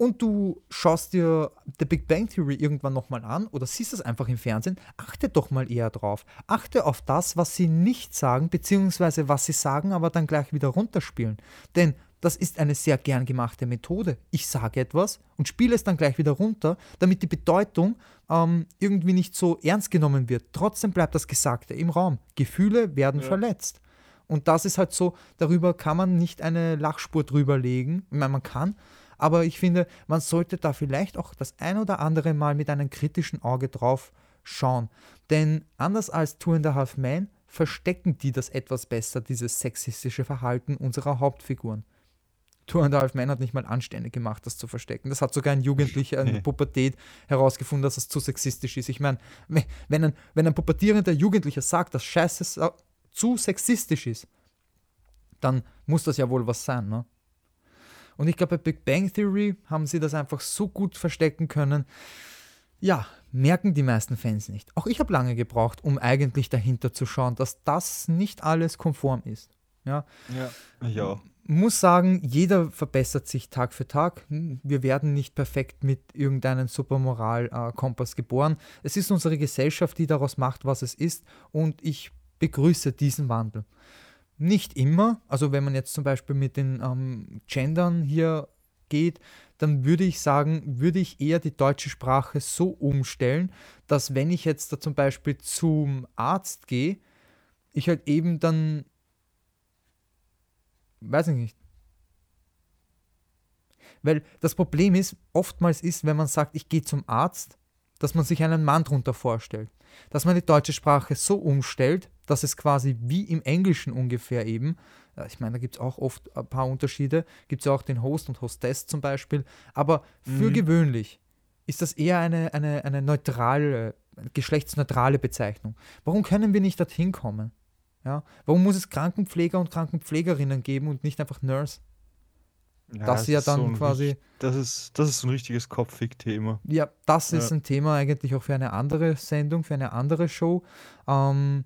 und du schaust dir The Big Bang Theory irgendwann nochmal an oder siehst es einfach im Fernsehen, achte doch mal eher drauf. Achte auf das, was sie nicht sagen, beziehungsweise was sie sagen, aber dann gleich wieder runterspielen. Denn das ist eine sehr gern gemachte Methode. Ich sage etwas und spiele es dann gleich wieder runter, damit die Bedeutung ähm, irgendwie nicht so ernst genommen wird. Trotzdem bleibt das Gesagte im Raum. Gefühle werden ja. verletzt. Und das ist halt so, darüber kann man nicht eine Lachspur drüber legen. Ich meine, man kann, aber ich finde, man sollte da vielleicht auch das ein oder andere Mal mit einem kritischen Auge drauf schauen. Denn anders als Two and a Half Men verstecken die das etwas besser, dieses sexistische Verhalten unserer Hauptfiguren. Two and a Half Men hat nicht mal anständig gemacht, das zu verstecken. Das hat sogar ein Jugendlicher in der Pubertät herausgefunden, dass es zu sexistisch ist. Ich meine, wenn ein, wenn ein pubertierender Jugendlicher sagt, dass Scheiße zu sexistisch ist, dann muss das ja wohl was sein, ne? Und ich glaube, bei Big Bang Theory haben sie das einfach so gut verstecken können. Ja, merken die meisten Fans nicht. Auch ich habe lange gebraucht, um eigentlich dahinter zu schauen, dass das nicht alles konform ist. Ja, ja. ja muss sagen, jeder verbessert sich Tag für Tag. Wir werden nicht perfekt mit irgendeinem Supermoral-Kompass geboren. Es ist unsere Gesellschaft, die daraus macht, was es ist. Und ich begrüße diesen Wandel. Nicht immer, also wenn man jetzt zum Beispiel mit den ähm, Gendern hier geht, dann würde ich sagen, würde ich eher die deutsche Sprache so umstellen, dass wenn ich jetzt da zum Beispiel zum Arzt gehe, ich halt eben dann Weiß ich nicht. Weil das Problem ist, oftmals ist, wenn man sagt, ich gehe zum Arzt, dass man sich einen Mann drunter vorstellt. Dass man die deutsche Sprache so umstellt, dass es quasi wie im Englischen ungefähr eben, ich meine, da gibt es auch oft ein paar Unterschiede, gibt es ja auch den Host und Hostess zum Beispiel, aber für mhm. gewöhnlich ist das eher eine, eine, eine neutrale, geschlechtsneutrale Bezeichnung. Warum können wir nicht dorthin kommen? Ja? Warum muss es Krankenpfleger und Krankenpflegerinnen geben und nicht einfach Nurse? Ja, das, ja dann so quasi. Das ist, das ist ein richtiges Kopffick-Thema. Ja, das ist ein Thema eigentlich auch für eine andere Sendung, für eine andere Show. Ähm,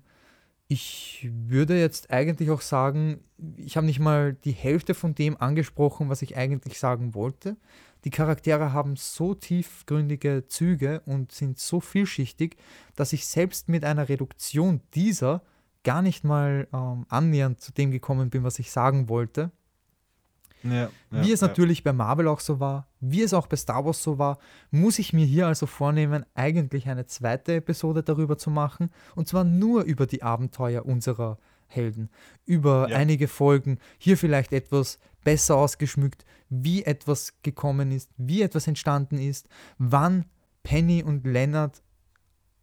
ich würde jetzt eigentlich auch sagen, ich habe nicht mal die Hälfte von dem angesprochen, was ich eigentlich sagen wollte. Die Charaktere haben so tiefgründige Züge und sind so vielschichtig, dass ich selbst mit einer Reduktion dieser gar nicht mal ähm, annähernd zu dem gekommen bin, was ich sagen wollte. Ja, ja, wie es natürlich bei Marvel auch so war, wie es auch bei Star Wars so war, muss ich mir hier also vornehmen, eigentlich eine zweite Episode darüber zu machen. Und zwar nur über die Abenteuer unserer Helden. Über einige Folgen, hier vielleicht etwas besser ausgeschmückt, wie etwas gekommen ist, wie etwas entstanden ist, wann Penny und Leonard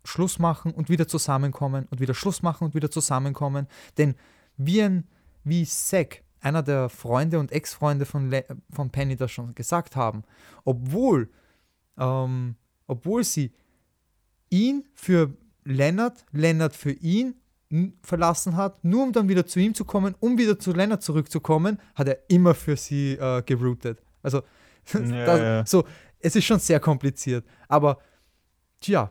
Schluss machen und wieder zusammenkommen und wieder Schluss machen und wieder zusammenkommen. Denn wie, ein, wie Zack einer der Freunde und Ex-Freunde von, Le von Penny das schon gesagt haben. Obwohl, ähm, obwohl sie ihn für Leonard, Leonard für ihn verlassen hat, nur um dann wieder zu ihm zu kommen, um wieder zu Leonard zurückzukommen, hat er immer für sie äh, geroutet. Also, ja, das, ja. so, es ist schon sehr kompliziert. Aber, tja,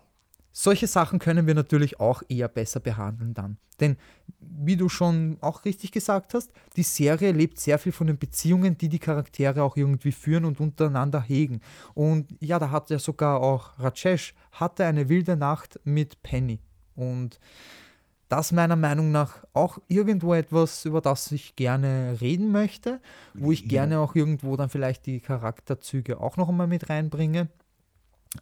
solche Sachen können wir natürlich auch eher besser behandeln dann. Denn, wie du schon auch richtig gesagt hast, die Serie lebt sehr viel von den Beziehungen, die die Charaktere auch irgendwie führen und untereinander hegen. Und ja, da hat ja sogar auch Rajesh hatte eine wilde Nacht mit Penny. Und das meiner Meinung nach auch irgendwo etwas, über das ich gerne reden möchte, wo ich gerne auch irgendwo dann vielleicht die Charakterzüge auch noch einmal mit reinbringe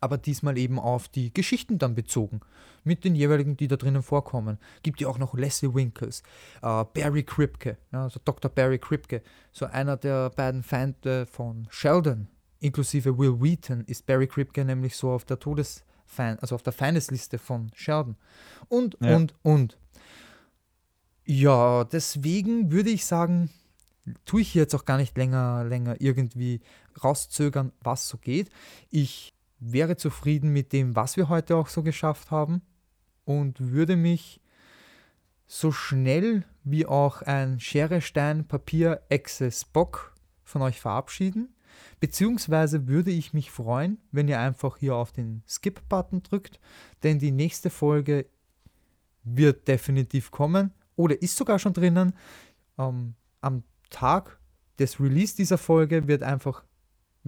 aber diesmal eben auf die Geschichten dann bezogen, mit den jeweiligen, die da drinnen vorkommen. Gibt ja auch noch Leslie Winkles, äh, Barry Kripke, ja, also Dr. Barry Kripke, so einer der beiden Feinde von Sheldon, inklusive Will Wheaton, ist Barry Kripke nämlich so auf der Todesfeind, also auf der Feindesliste von Sheldon. Und, ja. und, und. Ja, deswegen würde ich sagen, tue ich jetzt auch gar nicht länger, länger irgendwie rauszögern, was so geht. Ich wäre zufrieden mit dem, was wir heute auch so geschafft haben und würde mich so schnell wie auch ein Schere, Stein, Papier, Echse, Spock von euch verabschieden. Beziehungsweise würde ich mich freuen, wenn ihr einfach hier auf den Skip-Button drückt, denn die nächste Folge wird definitiv kommen oder ist sogar schon drinnen. Ähm, am Tag des Release dieser Folge wird einfach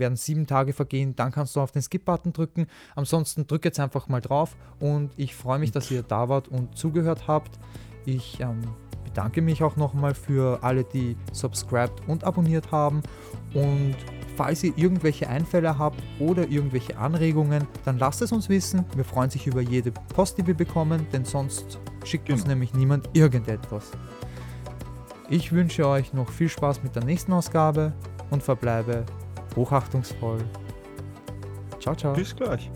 werden sieben Tage vergehen, dann kannst du auf den Skip-Button drücken. Ansonsten drück jetzt einfach mal drauf und ich freue mich, dass ihr da wart und zugehört habt. Ich ähm, bedanke mich auch nochmal für alle, die subscribed und abonniert haben. Und falls ihr irgendwelche Einfälle habt oder irgendwelche Anregungen, dann lasst es uns wissen. Wir freuen sich über jede Post, die wir bekommen, denn sonst schickt genau. uns nämlich niemand irgendetwas. Ich wünsche euch noch viel Spaß mit der nächsten Ausgabe und verbleibe hochachtungsvoll. Ciao, ciao. Bis gleich.